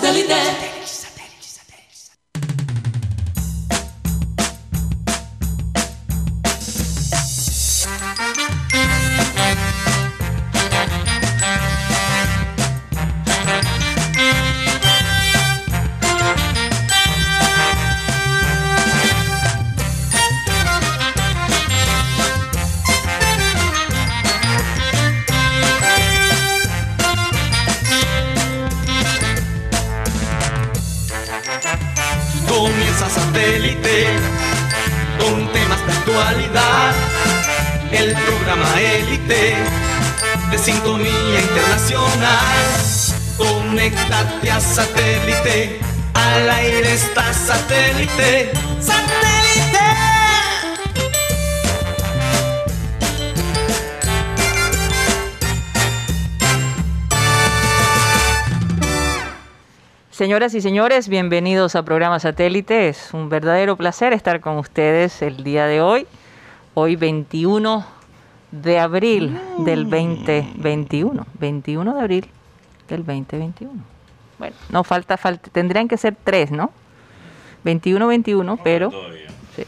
Satellite. Satélite. Señoras y señores, bienvenidos a Programa Satélite. Es un verdadero placer estar con ustedes el día de hoy. Hoy 21 de abril del 2021. 21 de abril del 2021. Bueno, no falta, falta tendrían que ser tres, ¿no? 21, 21, pero... Sí.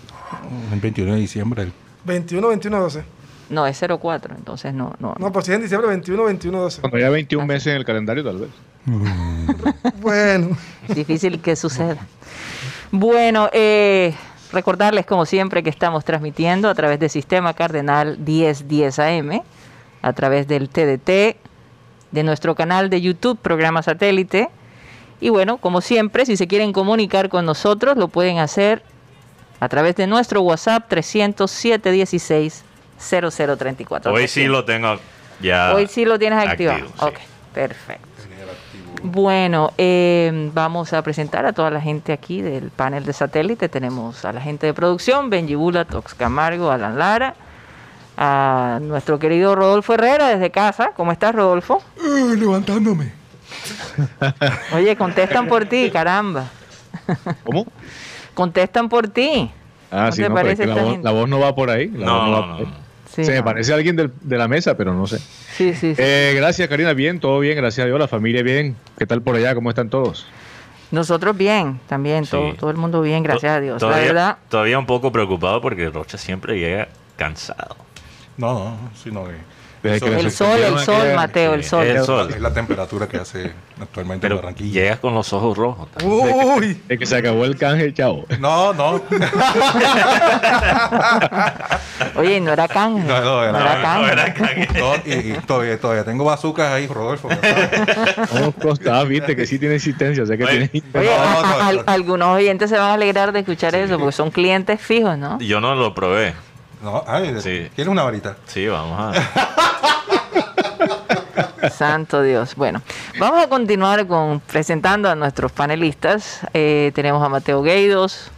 El 21 de diciembre. 21, 21, 12. No, es 04, entonces no. No, no pues si es en diciembre 21, 21, 12. Cuando haya 21 meses en el calendario, tal vez. bueno. Difícil que suceda. Bueno, eh, recordarles como siempre que estamos transmitiendo a través del Sistema Cardenal 1010 AM, a través del TDT, de nuestro canal de YouTube, programa satélite. Y bueno, como siempre, si se quieren comunicar con nosotros, lo pueden hacer a través de nuestro WhatsApp 307 16 0034. Hoy sí lo tengo ya. Hoy sí lo tienes activado. Ok, perfecto. Bueno, eh, vamos a presentar a toda la gente aquí del panel de satélite. Tenemos a la gente de producción, Benji Bula, Tox Camargo, Alan Lara, a nuestro querido Rodolfo Herrera desde casa. ¿Cómo estás, Rodolfo? Uh, levantándome. Oye, contestan por ti, caramba. ¿Cómo? Contestan por ti. Ah, sí, no, la, voz, no va por ahí. no, no, se me parece a alguien de la mesa, pero no sé. Sí, sí, eh, gracias, Karina. Bien, todo bien, gracias a Dios. La familia bien. ¿Qué tal por allá? ¿Cómo están todos? Nosotros bien, también, todo, todo el mundo bien, gracias a Dios. Todavía, la verdad. Todavía un poco preocupado porque Rocha siempre llega cansado. No, no, sino que el sol, el sol, Mateo, el sol. Es la temperatura que hace actualmente en Barranquilla. Llegas con los ojos rojos. Uy. Es que se acabó el canje, chavo. No, no. Oye, no era canje. No, no, era, no era canje. No era canje. y, todavía, todavía tengo bazucas ahí, Rodolfo. ¿Cómo costaba? Viste que sí tiene existencia. O sea que Oye, tiene... Oye, algunos oyentes se van a alegrar de escuchar eso porque son clientes fijos, ¿no? Yo no lo probé. No, ay, sí. ¿quieres una varita? Sí, vamos a. Santo Dios. Bueno, vamos a continuar con presentando a nuestros panelistas. Eh, tenemos a Mateo Gueidos,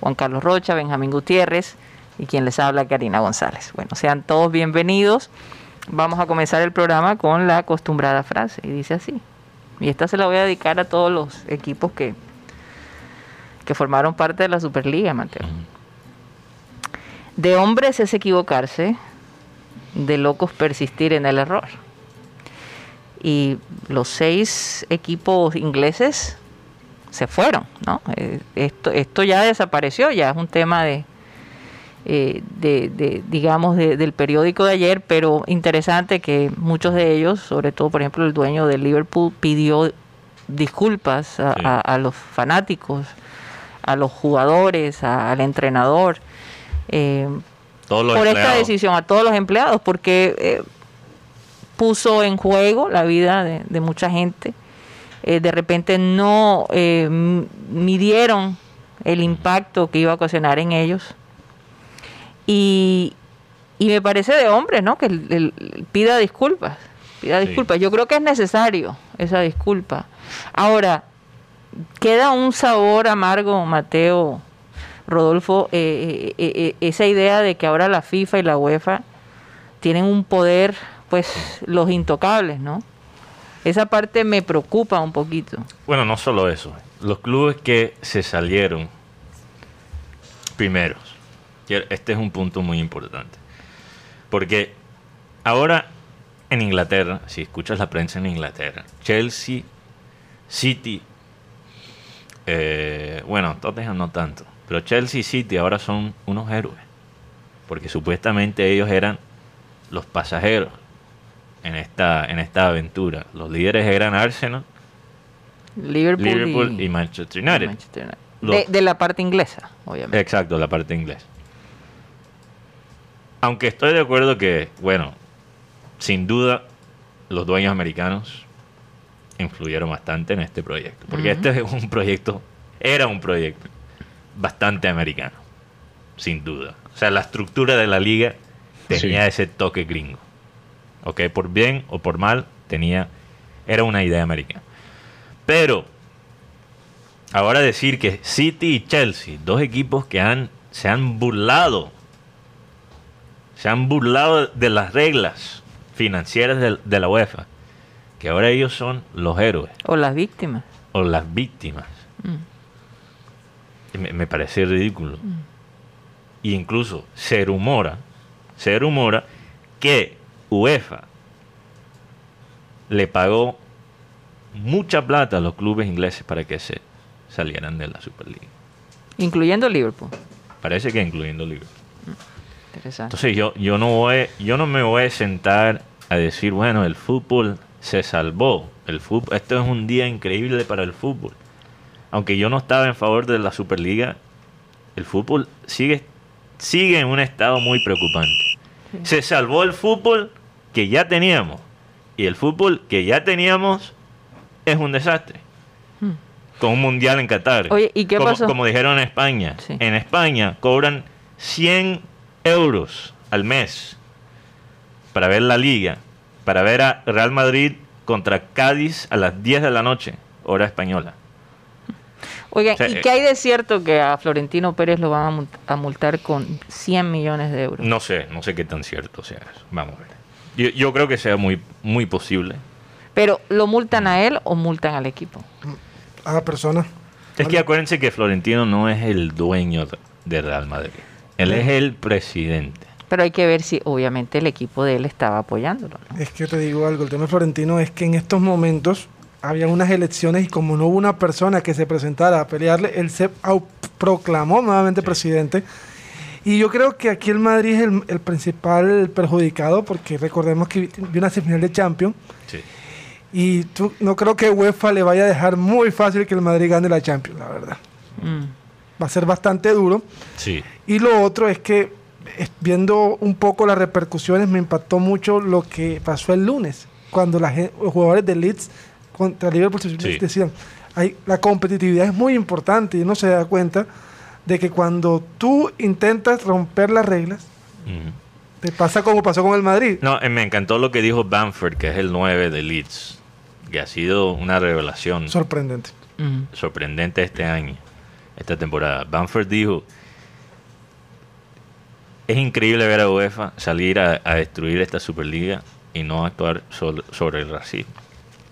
Juan Carlos Rocha, Benjamín Gutiérrez y quien les habla, Karina González. Bueno, sean todos bienvenidos. Vamos a comenzar el programa con la acostumbrada frase y dice así. Y esta se la voy a dedicar a todos los equipos que, que formaron parte de la Superliga, Mateo. De hombres es equivocarse, de locos persistir en el error. Y los seis equipos ingleses se fueron, ¿no? Eh, esto, esto ya desapareció, ya es un tema de, eh, de, digamos, del periódico de ayer, pero interesante que muchos de ellos, sobre todo, por ejemplo, el dueño de Liverpool, pidió disculpas a los fanáticos, a los jugadores, al entrenador eh, por esta decisión a todos los empleados, porque eh, puso en juego la vida de, mucha gente. Eh, de repente no midieron el impacto que iba a ocasionar en ellos. Y, me parece de hombre, ¿no? Que pida disculpas. Pida disculpas. Yo creo que es necesario esa disculpa. Ahora, queda un sabor amargo, Mateo, Rodolfo, eh, eh, eh, esa idea de que ahora la FIFA y la UEFA tienen un poder, pues los intocables, ¿no? Esa parte me preocupa un poquito. Bueno, no solo eso. Los clubes que se salieron primeros. Este es un punto muy importante. Porque ahora en Inglaterra, si escuchas la prensa en Inglaterra, Chelsea, City eh, bueno, Tottenham no tanto, pero Chelsea y City ahora son unos héroes, porque supuestamente ellos eran los pasajeros en esta, en esta aventura. Los líderes eran Arsenal, Liverpool, y, Manchester United. De, la parte inglesa, obviamente. Exacto, la parte inglesa. Aunque estoy de acuerdo que, bueno, sin duda, los dueños americanos influyeron bastante en este proyecto. Porque este es un proyecto, era un proyecto bastante americano, sin duda. O sea, la estructura de la liga tenía ese toque gringo. ¿Ok? Por bien o por mal, tenía, era una idea americana. Pero, ahora decir que City y Chelsea, dos equipos que han, se han burlado, se han burlado de las reglas financieras de, la UEFA, que ahora ellos son los héroes. O las víctimas. O las víctimas. Mm. Me, parece ridículo. Mm. Y incluso se rumora, se rumora que UEFA le pagó mucha plata a los clubes ingleses para que se salieran de la Superliga. Incluyendo Liverpool. Parece que incluyendo Liverpool. Interesante. Entonces yo, yo, no voy, yo no me voy a sentar a decir, bueno, el fútbol se salvó. El fútbol, esto es un día increíble para el fútbol. Aunque yo no estaba en favor de la Superliga, el fútbol sigue, sigue en un estado muy preocupante. Se salvó el fútbol que ya teníamos. Y el fútbol que ya teníamos es un desastre. Hmm. Con un mundial en Qatar. Oye, ¿y qué como, pasó? Como dijeron en España. En España cobran 100 euros al mes para ver la liga, para ver a Real Madrid contra Cádiz a las 10 de la noche, hora española. Oigan, ¿y qué hay de cierto que a Florentino Pérez lo van a multar con 100 millones de euros? No sé, no sé qué tan cierto sea eso. Vamos a ver. Yo, yo creo que sea muy, muy posible. Pero ¿lo multan a él o multan al equipo? A la persona. Es que acuérdense que Florentino no es el dueño de Real Madrid. Él es el presidente. Pero hay que ver si obviamente el equipo de él estaba apoyándolo. Es que te digo algo, el tema de Florentino es que en estos momentos había unas elecciones y como no hubo una persona que se presentara a pelearle, él se proclamó nuevamente presidente. Y yo creo que aquí el Madrid es el, principal perjudicado porque recordemos que vi una semifinal de Champions. Sí. Y tú, no creo que UEFA le vaya a dejar muy fácil que el Madrid gane la Champions, la verdad. Mm. Va a ser bastante duro. Sí. Y lo otro es que, viendo un poco las repercusiones, me impactó mucho lo que pasó el lunes, cuando los jugadores de Leeds contra Liverpool decían, hay, la competitividad es muy importante y uno se da cuenta de que cuando tú intentas romper las reglas, te pasa como pasó con el Madrid. No, eh, me encantó lo que dijo Bamford, que es el 9 de Leeds que ha sido una revelación. Sorprendente. Sorprendente este año, esta temporada. Bamford dijo, es increíble ver a UEFA salir a, destruir esta Superliga y no actuar sobre el racismo.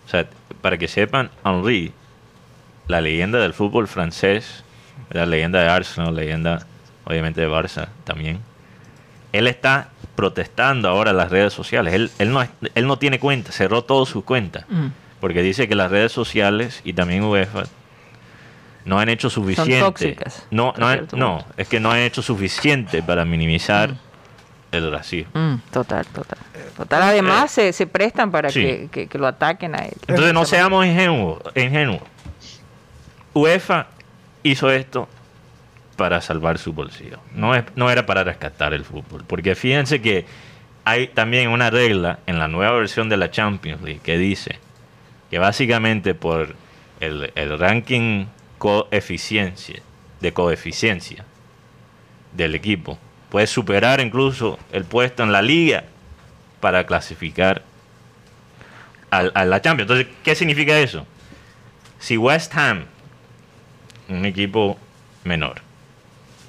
O sea, para que sepan, Henri, la leyenda del fútbol francés, la leyenda de Arsenal, leyenda obviamente de Barça también, él está protestando ahora en las redes sociales. Él, él, no, él no tiene cuenta, cerró todas sus cuentas porque dice que las redes sociales y también UEFA no han hecho suficiente. Son tóxicas, no, no, es que no han hecho suficiente para minimizar mm. El racismo. Mm, total, total. Total, además eh, se, prestan para que, lo ataquen a él. Entonces no seamos ingenuos. ingenuos. UEFA hizo esto para salvar su bolsillo. No, es, no era para rescatar el fútbol. Porque fíjense que hay también una regla en la nueva versión de la Champions League que dice que básicamente por el, ranking coeficiencia, de coeficiencia del equipo, puede superar incluso el puesto en la liga para clasificar a, la Champions. Entonces, ¿qué significa eso? Si West Ham, un equipo menor,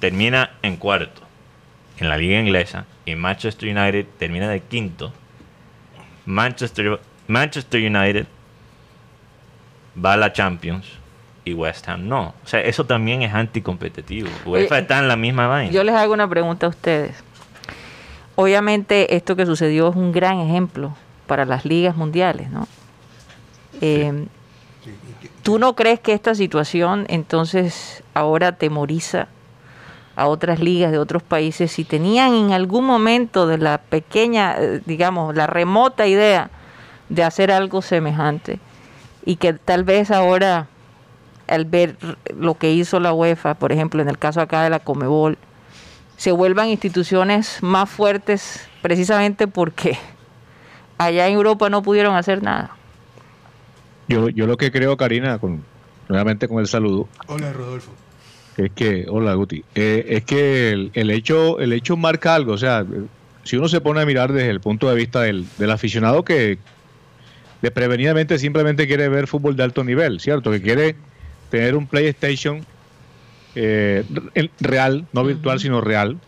termina en cuarto en la liga inglesa y Manchester United termina de quinto, Manchester, Manchester United va a la Champions y West Ham no. O sea, eso también es anticompetitivo. UEFA está en la misma vaina. Yo les hago una pregunta a ustedes. Obviamente esto que sucedió es un gran ejemplo para las ligas mundiales, ¿no? Eh, ¿Tú no crees que esta situación entonces ahora temoriza a otras ligas de otros países si tenían en algún momento de la pequeña, eh, digamos, la remota idea de hacer algo semejante y que tal vez ahora al ver lo que hizo la UEFA, por ejemplo, en el caso acá de la Comebol, se vuelvan instituciones más fuertes precisamente porque allá en Europa no pudieron hacer nada. Yo, yo lo que creo, Karina, con, nuevamente con el saludo. Hola, Rodolfo. Es que, hola, Guti. Eh, es que el, hecho, el hecho marca algo. O sea, si uno se pone a mirar desde el punto de vista del, aficionado que desprevenidamente simplemente quiere ver fútbol de alto nivel, ¿cierto? Que quiere tener un PlayStation eh, real, no virtual, sino real,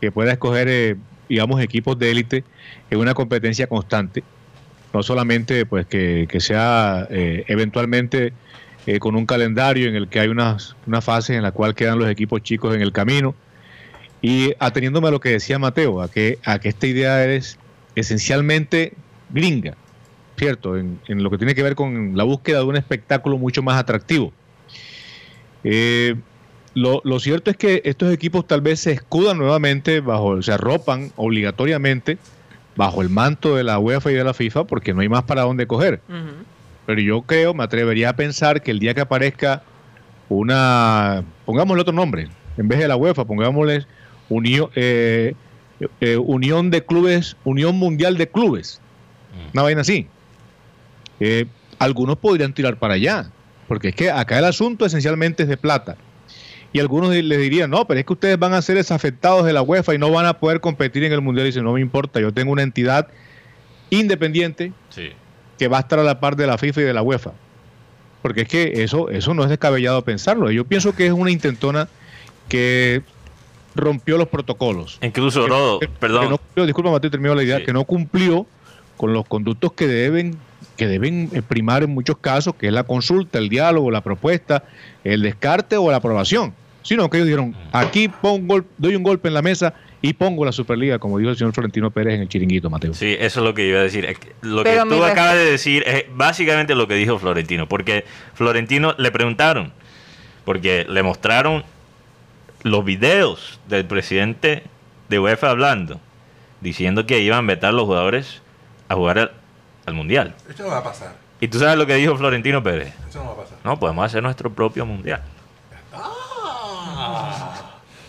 que pueda escoger, eh, digamos, equipos de élite en una competencia constante no solamente pues que, sea eh, eventualmente eh, con un calendario en el que hay unas, una fase en la cual quedan los equipos chicos en el camino. Y ateniéndome a lo que decía Mateo, a que, a que esta idea es esencialmente gringa, ¿cierto? En, lo que tiene que ver con la búsqueda de un espectáculo mucho más atractivo. Eh, lo, lo, cierto es que estos equipos tal vez se escudan nuevamente bajo, se arropan obligatoriamente bajo el manto de la UEFA y de la FIFA porque no hay más para dónde coger. Pero yo creo, me atrevería a pensar que el día que aparezca una, pongámosle otro nombre, en vez de la UEFA, pongámosle Unión, eh, eh, Unión de Clubes, Unión Mundial de Clubes, una vaina así. Eh, algunos podrían tirar para allá, porque es que acá el asunto esencialmente es de plata. Y algunos les dirían, no, pero es que ustedes van a ser desafectados de la UEFA y no van a poder competir en el Mundial. Y dicen, no me importa, yo tengo una entidad independiente que va a estar a la par de la FIFA y de la UEFA. Porque es que eso, eso no es descabellado pensarlo. Yo pienso que es una intentona que rompió los protocolos. Incluso, Rodo, perdón. disculpa, Mateo, termino la idea, que no cumplió con los conductos que deben que deben primar en muchos casos, que es la consulta, el diálogo, la propuesta, el descarte o la aprobación sino que ellos dijeron, aquí pongo, doy un golpe en la mesa y pongo la Superliga, como dijo el señor Florentino Pérez en el chiringuito, Mateo. Sí, eso es lo que iba a decir. Lo que tú acabas de decir es básicamente lo que dijo Florentino, porque Florentino le preguntaron, porque le mostraron los videos del presidente de UEFA hablando, diciendo que iban a vetar los jugadores a jugar al, Mundial. Esto no va a pasar. ¿Y tú sabes lo que dijo Florentino Pérez? Eso no va a pasar. No, podemos hacer nuestro propio Mundial.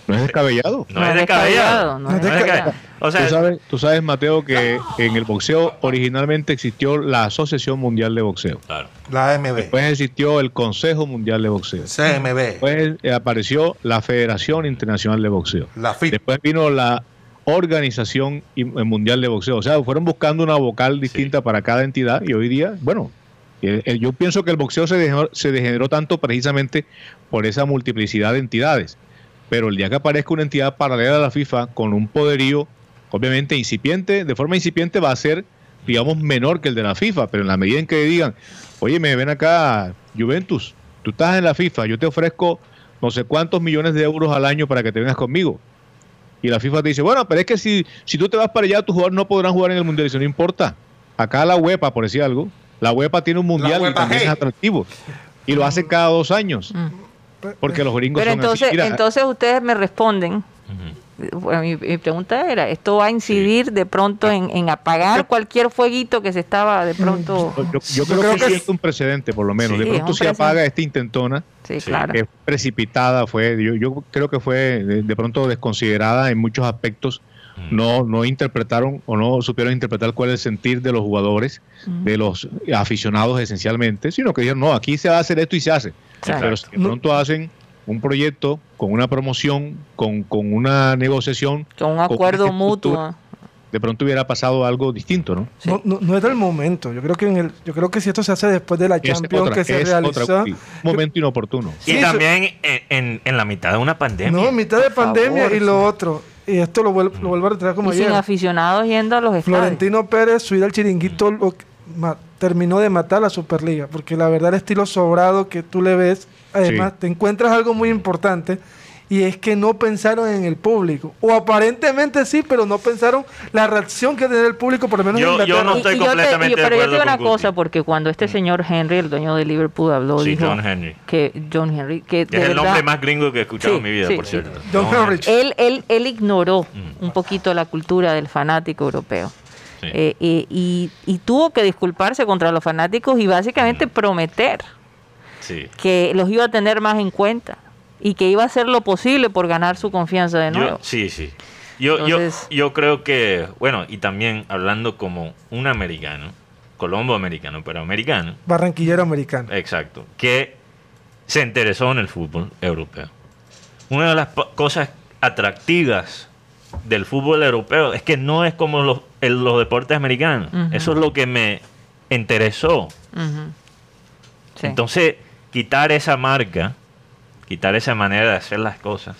No es descabellado. No, es descabellado. No es descabellado. O sea, ¿Tú, sabes, Mateo, que en el boxeo originalmente existió la Asociación Mundial de Boxeo. Claro. La AMB. Después existió el Consejo Mundial de Boxeo. CMB. Después apareció la Federación Internacional de Boxeo. La FIT. Después vino la Organización eh, Mundial de Boxeo. O sea, fueron buscando una vocal distinta para cada entidad y hoy día, bueno, eh, yo pienso que el boxeo se se degeneró tanto precisamente por esa multiplicidad de entidades pero el día que aparezca una entidad paralela a la FIFA con un poderío, obviamente incipiente, de forma incipiente va a ser, digamos, menor que el de la FIFA, pero en la medida en que digan, oye, me ven acá, Juventus, tú estás en la FIFA, yo te ofrezco no sé cuántos millones de euros al año para que te vengas conmigo. Y la FIFA te dice, bueno, pero es que si, si tú te vas para allá, tus jugadores no podrán jugar en el Mundial. Y dice, no importa. Acá la UEFA, por decir algo, la UEFA tiene un Mundial y también es atractivo. Y lo hace cada dos años. Mm. Porque los gringos Pero entonces, entonces ustedes me responden. Mi, pregunta era, ¿esto va a incidir de pronto en, apagar cualquier fueguito que se estaba de pronto... Yo, creo, que, es un precedente, por lo menos. de pronto se apaga esta intentona, sí, claro. que precipitada fue, yo, yo creo que fue de, pronto desconsiderada en muchos aspectos. No, no interpretaron o no supieron interpretar cuál es el sentir de los jugadores, de los aficionados esencialmente, sino que dijeron, no, aquí se va a hacer esto y se hace. Pero si de pronto hacen un proyecto con una promoción, con, con una negociación. Con un acuerdo mutuo. De pronto hubiera pasado algo distinto, ¿no? No, no, es del momento. Yo creo que en el, yo creo que si esto se hace después de la Champions que se realiza. un momento inoportuno. y también en, en, la mitad de una pandemia. No, mitad de pandemia y lo otro. Y esto lo vuelvo, lo vuelvo a retraer como y sin aficionados yendo a los estadios. Florentino Pérez, subir al chiringuito, terminó de matar la Superliga, porque la verdad el estilo sobrado que tú le ves, además te encuentras algo muy importante Y es que no pensaron en el público. O aparentemente sí, pero no pensaron la reacción que tenía el público, por lo menos Yo- en yo Inglaterra. no estoy yo te- completamente de pero yo te digo una Guti. cosa, porque cuando este señor Henry, el dueño de Liverpool, habló, Sí, dijo John Henry. que John Henry, que es el verdad, nombre más gringo que he escuchado Sí, en mi vida, sí, por sí. cierto. John Henry. él, él, él ignoró Mm. un poquito la cultura del fanático europeo. Sí. Eh, eh, y, y tuvo que disculparse contra los fanáticos y básicamente Mm. prometer Sí. que los iba a tener más en cuenta y que iba a hacer lo posible por ganar su confianza de Yo- nuevo. sí, sí. Yo, Entonces- yo, yo creo que, bueno, y también hablando como un americano, colombo americano, pero americano, Barranquillero americano. exacto, que se interesó en el fútbol europeo. Una de las cosas atractivas del fútbol europeo es que no es como los, el- los deportes americanos. Eso es lo que me interesó. Sí. Entonces, quitar esa marca, quitar esa manera de hacer las cosas,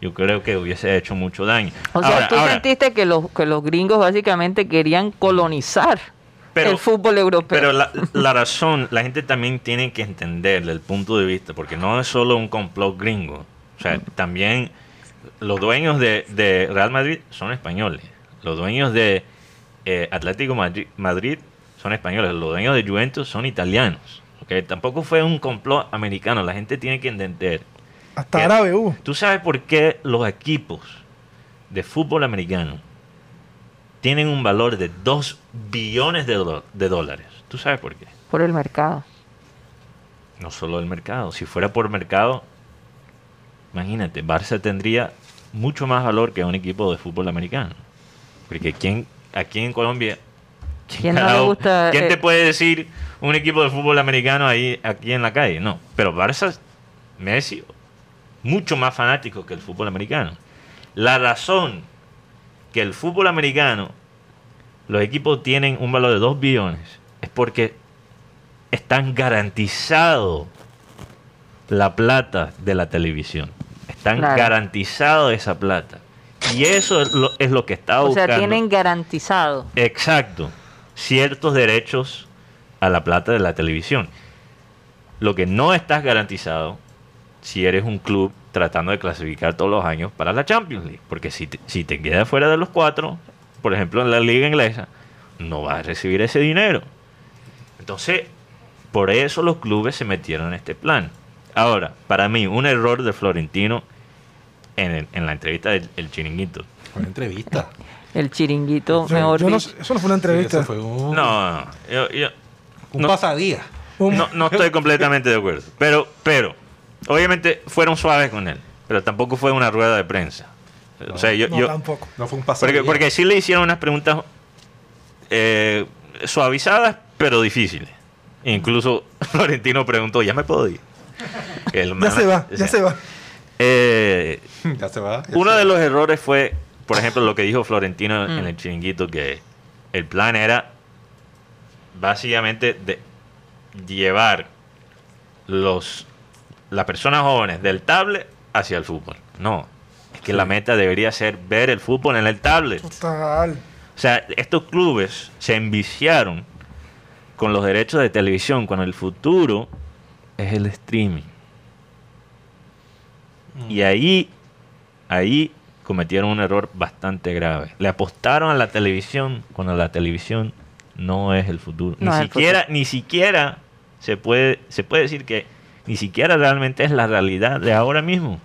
yo creo que hubiese hecho mucho daño. o sea, Ahora- tú ahora, sentiste que los, que los gringos básicamente querían colonizar Pero- el fútbol europeo. Pero la, la razón, la gente también tiene que entender el punto de vista, porque no es solo un complot gringo. O sea, también los dueños de, de Real Madrid son españoles. Los dueños de eh, Atlético Madrid, Madrid son españoles. Los dueños de Juventus son italianos. ¿ok? Tampoco fue un complot americano. La gente tiene que entender. Hasta que- árabe. ¿Tú sabes por qué los equipos de fútbol americano tienen un valor de 2 billones de dólares? ¿Tú sabes por qué? por el mercado. No solo el mercado. Si fuera por mercado, imagínate, Barça tendría mucho más valor que un equipo de fútbol americano. Porque ¿quién, aquí en Colombia, ¿Quién gusta, ¿quién eh? te puede decir un equipo de fútbol americano ahí aquí en la calle? No. Pero Barça, Messi, mucho más fanático que el fútbol americano. La razón que el fútbol americano, los equipos tienen un valor de 2 billones, es porque están garantizado la plata de la televisión. Están Claro. garantizado esa plata. Y eso es lo, es lo que está O buscando. sea, tienen garantizado. Exacto. Ciertos derechos a la plata de la televisión. Lo que no estás garantizado si eres un club tratando de clasificar todos los años para la Champions League. Porque si te, si te quedas fuera de los cuatro, por ejemplo en la liga inglesa, no vas a recibir ese dinero. Entonces, por eso los clubes se metieron en este plan. Ahora, para mí, un error de Florentino en, el- en la entrevista del el chiringuito. Fue una entrevista. El chiringuito, Yo- mejor yo no eso no fue una entrevista. fue un, No, no, yo- yo- un no. pasadía. No, no estoy completamente de acuerdo. Pero, pero, obviamente fueron suaves con él. Pero tampoco fue una rueda de prensa. O sea, yo, no, yo- tampoco. No fue un pasadía. porque, porque sí le hicieron unas preguntas eh, suavizadas, pero difíciles. Incluso Florentino preguntó, ¿ya me puedo ir? El Ya se va, o ya sea, se va. eh, ya se va. ya uno se de va. los errores fue, por ejemplo, lo que dijo Florentino Mm. en el chiringuito, que el plan era básicamente de llevar los las personas jóvenes del tablet hacia el fútbol. No, es que la meta debería ser ver el fútbol en el tablet. Total. O sea, estos clubes se enviciaron con los derechos de televisión cuando el futuro es el streaming. Y ahí, ahí cometieron un error bastante grave. Le apostaron a la televisión cuando la televisión no es el futuro. No ni siquiera, ni siquiera se puede, se puede decir que ni siquiera realmente es la realidad de ahora mismo.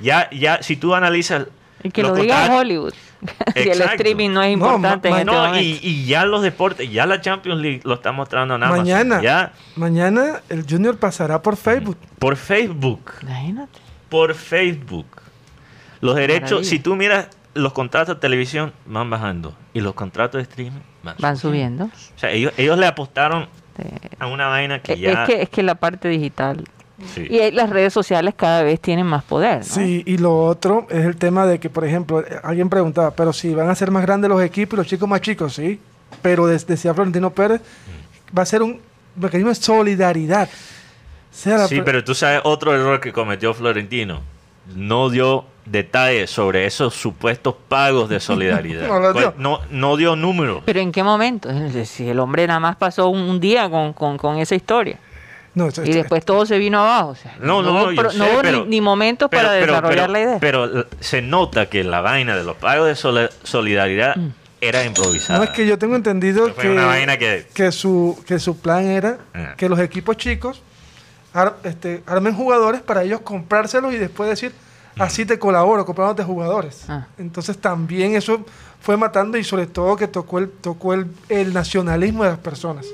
Ya, ya, si tú analizas Y que los lo diga contratos- Hollywood. si el streaming no es No, importante ma- en ma- este no, momento. y, y ya los deportes, ya la Champions League lo está mostrando en Amazon. Mañana, Ya mañana el Junior pasará por Facebook. por Facebook. Imagínate. Por Facebook. Los derechos, Maravilla. si tú miras los contratos de televisión, van bajando. Y los contratos de streaming van, Van subiendo. O sea, ellos, ellos le apostaron a una vaina que Es ya. que, es que la parte digital sí. y las redes sociales cada vez tienen más poder. ¿no? Sí, y lo otro es el tema de que, por ejemplo, alguien preguntaba, pero si van a ser más grandes los equipos y los chicos más chicos, sí. Pero decía Florentino Pérez, va a ser un mecanismo de solidaridad. O sea, la Sí, pero tú sabes otro error que cometió Florentino. No dio detalles sobre esos supuestos pagos de solidaridad. No lo dio. no, no dio números. Pero ¿en qué momento? Si el hombre nada más pasó un, un día con, con- con esa historia. No, Y después todo se vino abajo. o sea, No, no, hubo no, pro- sé, hubo pero- ni, ni momentos para Pero- desarrollar pero- la idea. Pero eh, se nota que la vaina de los pagos de solidaridad Mm. era improvisada. No es que yo tengo entendido Fue que, una vaina que- que su, que su plan era Ah. que los equipos chicos ar- este, armen jugadores para ellos comprárselos y después decir, Mm. así te colaboro, comprándote jugadores. Ah. Entonces también eso fue matando y sobre todo que tocó el, tocó el, el nacionalismo de las personas.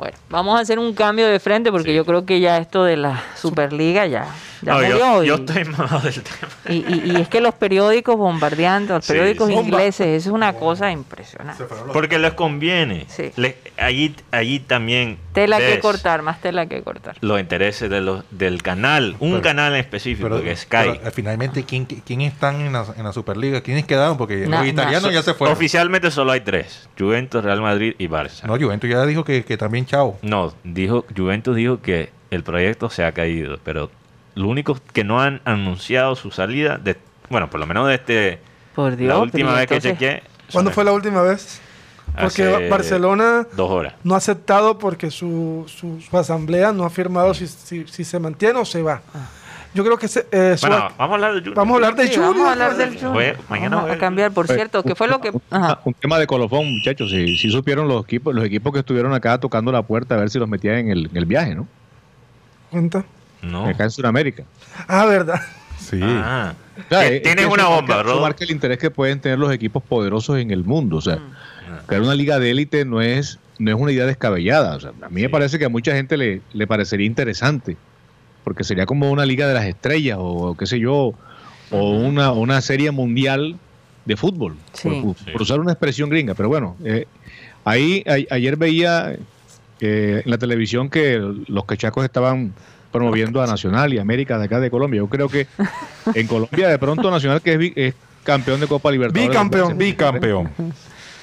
Bueno, vamos a hacer un cambio de frente porque yo creo que ya esto de la Superliga ya, ya No, murió. yo, y, yo estoy mamado del tema. y, y- y es que los periódicos bombardeando, los periódicos sí. ingleses, eso es una cosa impresionante. Porque les conviene. Sí. Les- allí, allí también Tela que cortar, más tela que cortar. los intereses de los, del canal, un Pero- canal en específico, Pero, que es Sky. pero, eh, finalmente, ¿quién, quién están en la, en la Superliga? ¿Quiénes quedaron? Porque Na- los italianos na- ya se fueron. Oficialmente solo hay tres: Juventus, Real Madrid y Barça. No, Juventus ya dijo que, que también chao. No, dijo, Juventus dijo que el proyecto se ha caído, pero lo único que no han anunciado su salida, de, bueno, por lo menos desde Por Dios. la última vez que chequeé. ¿Cuándo fue la última vez? Porque hace Barcelona Dos horas. no ha aceptado porque su, su, su asamblea no ha firmado si, si, si se mantiene o se va. Yo creo que se, eh, su- Bueno, vamos a hablar de Junior. vamos a hablar de Sí, Junior. vamos a hablar del pues. Junior. Voy- mañana Vamos a cambiar, por cierto, que fue lo que... Ajá. un tema de colofón, muchachos. Si si supieron los equipos, los equipos que estuvieron acá tocando la puerta a ver si los metían en el, en el viaje, ¿no? Cuenta. No. Acá en Sudamérica. Ah, verdad. Sí. Ah. Es- Tienes una marca- bomba, eso Rodo. marca el interés que pueden tener los equipos poderosos en el mundo. O sea, crear una liga de élite no es, no es una idea descabellada. O sea, a mí me parece que a mucha gente le, le parecería interesante. Porque sería como una liga de las estrellas o qué sé yo, o una, una serie mundial de fútbol, Sí. por, Sí. por usar una expresión gringa. Pero bueno, eh, ahí a- ayer veía eh, en la televisión que los quechacos estaban promoviendo a Nacional y América de acá de Colombia. Yo creo que en Colombia de pronto Nacional que es, campeón de Copa Libertadores. Bicampeón, Bicampeón.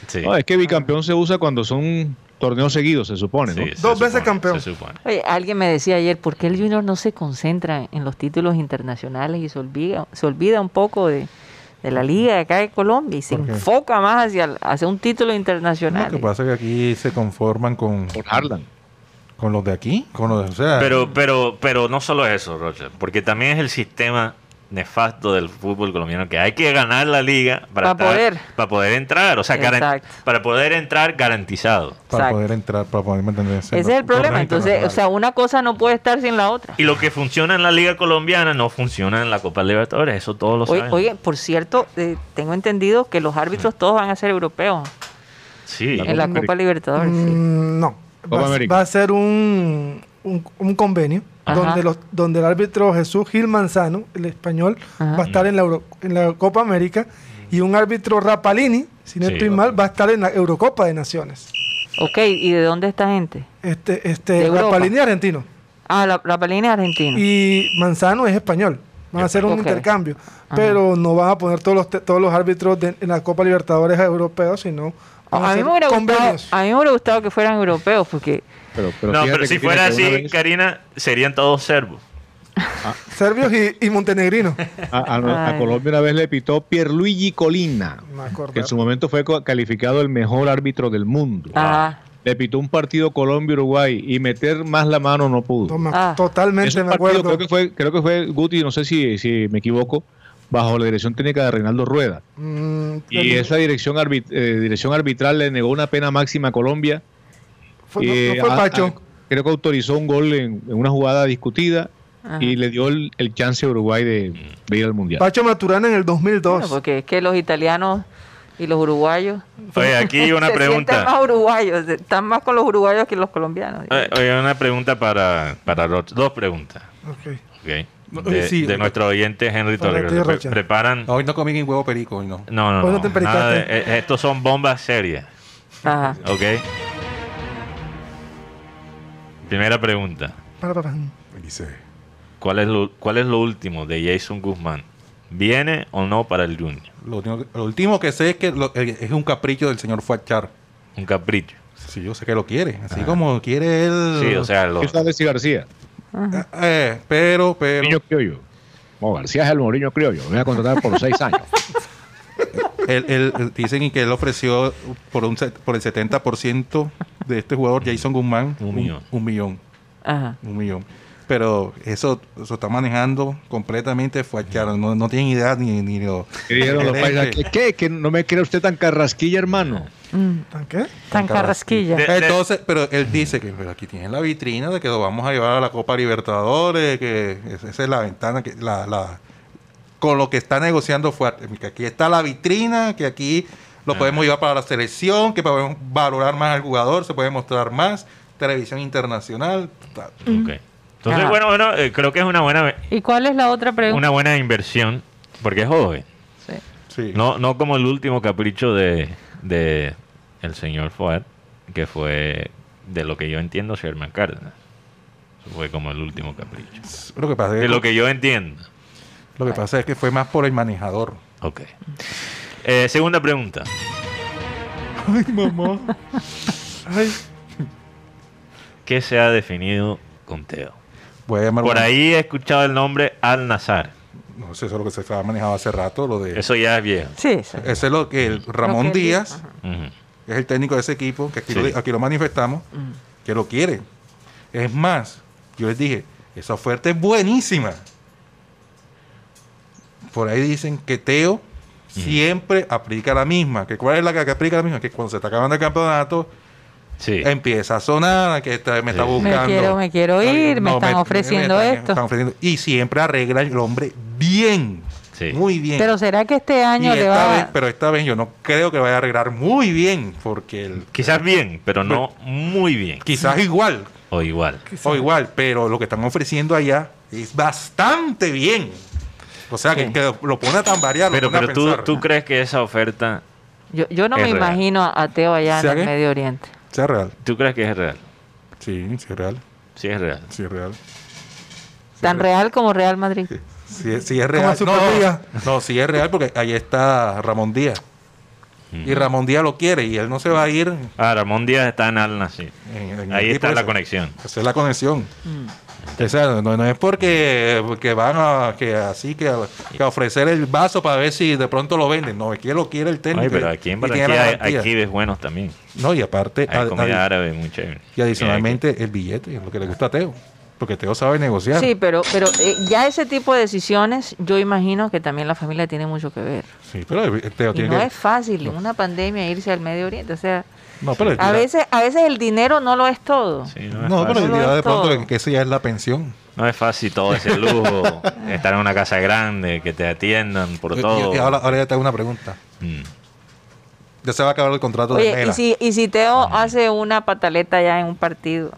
Sí. No, es que bicampeón se usa cuando son torneos seguidos, se supone, ¿no? Sí, se Dos veces campeón. Se supone. Oye, alguien me decía ayer, ¿por qué el Junior no se concentra en los títulos internacionales y se olvida, se olvida un poco de, de la liga de acá de Colombia y se enfoca más hacia, hacia un título Lo internacional? que pasa es que aquí se conforman con, Por Harlan. Con los de aquí. Con los de, o sea, Pero, pero, pero no solo eso, Roger, porque también es el sistema nefasto del fútbol colombiano que hay que ganar la liga para, Para estar- poder. para poder entrar, o sea, garan- para poder entrar garantizado. para Exacto. poder entrar, para poder mantener Ese es el problema. Entonces, o sea, una cosa no puede estar sin la otra. Y lo que funciona en la liga colombiana no funciona en la Copa Libertadores, eso todos lo Oye, saben. oye, por cierto, eh, tengo entendido que los árbitros todos van a ser europeos sí, en la. Copa Libertadores. sí. Mm, no. Copa Va, a- América. va a ser un, un, un convenio Ajá. donde, los, donde el árbitro Jesús Gil Manzano, el español, Ajá. va a estar en la, Euro- en la Copa América y un árbitro Rapalini, si no Sí, estoy mal, va a estar en la Eurocopa de Naciones. Ok, ¿y de dónde esta gente? Este, este. Rapalini es argentino Ah, la, la Palini es argentina. y Manzano es español. Van a hacer un intercambio, Ajá. pero no van a poner todos los, todos los árbitros de- en la Copa Libertadores europeos, sino a, mí me hubiera gustado, convenios. a mí me hubiera gustado que fueran europeos, porque Pero, pero no, pero si fuera así, vez Karina, serían todos servos. Serbios y, y montenegrinos. A, a- a Ay. Colombia una vez le pitó Pierluigi Colina, que en su momento fue calificado el mejor árbitro del mundo. ah, Le pitó un partido Colombia-Uruguay y meter más la mano no pudo. Ah. Totalmente me acuerdo. creo que fue, creo que fue Guti, no sé si, si me equivoco, bajo la dirección técnica de Reinaldo Rueda. Mm, Y esa dirección, arbi- eh, dirección arbitral le negó una pena máxima a Colombia. fue, Eh, no fue a- Pacho. a- creo que autorizó un gol en, en una jugada discutida Ajá. y le dio el, el chance a Uruguay de, de ir al Mundial. Pacho Maturana en el 2002. bueno, porque es que los italianos y los uruguayos Oye, aquí una se sienten más pregunta. uruguayos, están más con los uruguayos que los colombianos. Oye, oye, una pregunta para, para. Dos preguntas. Ok. ok. De, sí, de nuestro oyente Henry Torres. Pre- preparan. Hoy no comí en huevo perico, hoy no. No, no, Hoy no no. te empericaste. nada de- eh, estos son bombas serias. Ajá. ¿Ok? Primera pregunta. Para, para. Dice, ¿Cuál es, lo, ¿Cuál es lo último de Jason Guzmán? ¿Viene o no para el Junior? Lo, último- lo último que sé es que lo- eh, es un capricho del señor Fuachar. Un capricho. Sí, yo sé que lo quiere. Así como quiere él. Sí, o sea, lo- ¿Qué tal Alexis García? Eh, eh, pero, pero. Mourinho criollo. No, García es el Mourinho criollo. Lo voy a contratar por seis años. Él, él- dicen que él ofreció por, un, set- por el 70% de este jugador, Jason Guzmán, Un millón. Un, millón. Ajá. Un millón. Pero eso, eso está manejando completamente Fuacharo. No, no tienen idea ni, ni lo. ¿Qué? ¿Qué? ¿Que no me cree usted tan carrasquilla, hermano? Mm, ¿Tan qué? tan carrasquilla. Entonces, pero él dice que pero aquí tienen la vitrina de que lo vamos a llevar a la Copa Libertadores, que es- esa es la ventana que la, la con lo que está negociando fuerte, que aquí está la vitrina, que aquí lo podemos llevar para la selección, que podemos valorar más al jugador, se puede mostrar más, televisión internacional, ta- Ok. Entonces, Ajá. bueno, bueno, eh, creo que es una buena, ¿Y cuál es la otra pregunta? una buena inversión, porque es joven. Sí. sí. No, no como el último capricho de, de el señor Fuad, que fue, de lo que yo entiendo, Sherman Cárdenas. Eso fue como el último capricho. Lo que pasa es De que, lo que yo entiendo. lo que pasa es que fue más por el manejador. Ok. Eh, segunda pregunta. Ay, mamá. Ay. ¿Qué se ha definido con Teo? Voy a llamar Por ahí he escuchado el nombre Al Nazar. No sé, eso es lo que se estaba manejado hace rato, lo de Eso ya es viejo. Sí, sí. Ese es lo que el Ramón que Díaz, que es el técnico de ese equipo, que aquí, Sí. lo, aquí lo manifestamos, que lo quiere. Es más, yo les dije, esa oferta es buenísima. Por ahí dicen que Teo siempre aplica la misma. ¿Que ¿Cuál es la que, que aplica la misma? Que cuando se está acabando el campeonato, Sí. empieza a sonar, que está- me está Sí. buscando. Me quiero- me quiero ir, me están ofreciendo están- esto. están ofreciendo- y siempre arregla el hombre bien. Sí. Muy bien. Pero será que este Y año le va vez- pero esta vez yo no creo que vaya a arreglar muy bien, porque el, Quizás bien, pero no muy bien. quizás igual, O igual. o igual, pero lo que están ofreciendo allá es bastante bien. O sea, que, lo pone a tambalear. Pero, a pero tú, tú crees que esa oferta, Yo, yo no Es me real. imagino a Teo allá en ¿Sea el? Medio Oriente. Sea real. tú crees que es real? Sí, sí es real. Sí es real. Sí es real. Tan real como Real Madrid. Sí, es- sí real. No, no, sí es real porque ahí está Ramón Díaz. Y Ramón Díaz lo quiere y él no se va a ir. Ah, Ramón Díaz está en Al Nassr. en- en el Ahí está la conexión. Esa es la conexión. Mm. O sea, no, no es porque, porque van a que así que, que ofrecer el vaso para ver si de pronto lo venden. No, es que lo quiere el técnico. Ay, pero aquí en Barranquilla hay, hay kibes buenos también. No, y aparte, Hay comida árabe muy chévere. y adicionalmente el billete, es lo que le gusta a Teo. Porque Teo sabe negociar. Sí, pero, pero eh, ya ese tipo de decisiones, yo imagino que también la familia tiene mucho que ver. Sí, pero el Teo Y tiene no que. es fácil en una pandemia irse al Medio Oriente. O sea, No, pero él a veces, a veces el dinero no lo es todo. Sí, no, es No, pero de pronto todo. que, ese ya es la pensión. No es fácil todo ese lujo, estar en una casa grande, que te atiendan por Y- todo. Y, ahora, ahora ya te hago una pregunta. Mm. Ya se va a acabar el contrato de y si, y si Teo hace una pataleta ya en un partido,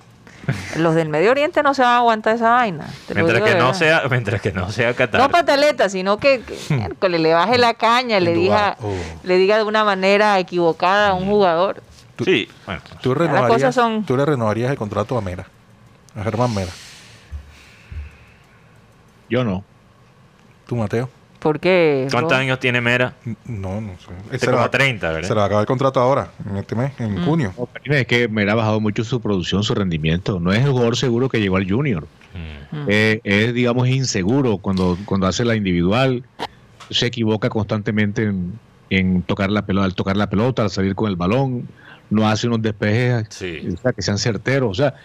los del Medio Oriente no se van a aguantar esa vaina. Mientras que, no sea, mientras que no sea Qatar. No pataleta, sino que, que miércoles, le baje la caña, le diga, oh. le diga de una manera equivocada a un jugador. Sí, bueno. ¿Tú, renovarías, son- tú le renovarías el contrato a Mera, a Germán Mera. Yo no. ¿Tú, Mateo? ¿Por qué? ¿Cuántos años tiene Mera? No, no sé. Este se, le como va, 30, se ¿verdad? le va a acabar el contrato ahora, en este mes, en junio. No, es que me ha bajado mucho su producción, su rendimiento. No es el jugador seguro que llegó al Junior. Mm. Mm. Eh, es, digamos, inseguro cuando, cuando hace la individual. Se equivoca constantemente en, en tocar la pelota, al tocar la pelota, al salir con el balón. No hace unos despejes Sí. o sea, que sean certeros. O sea,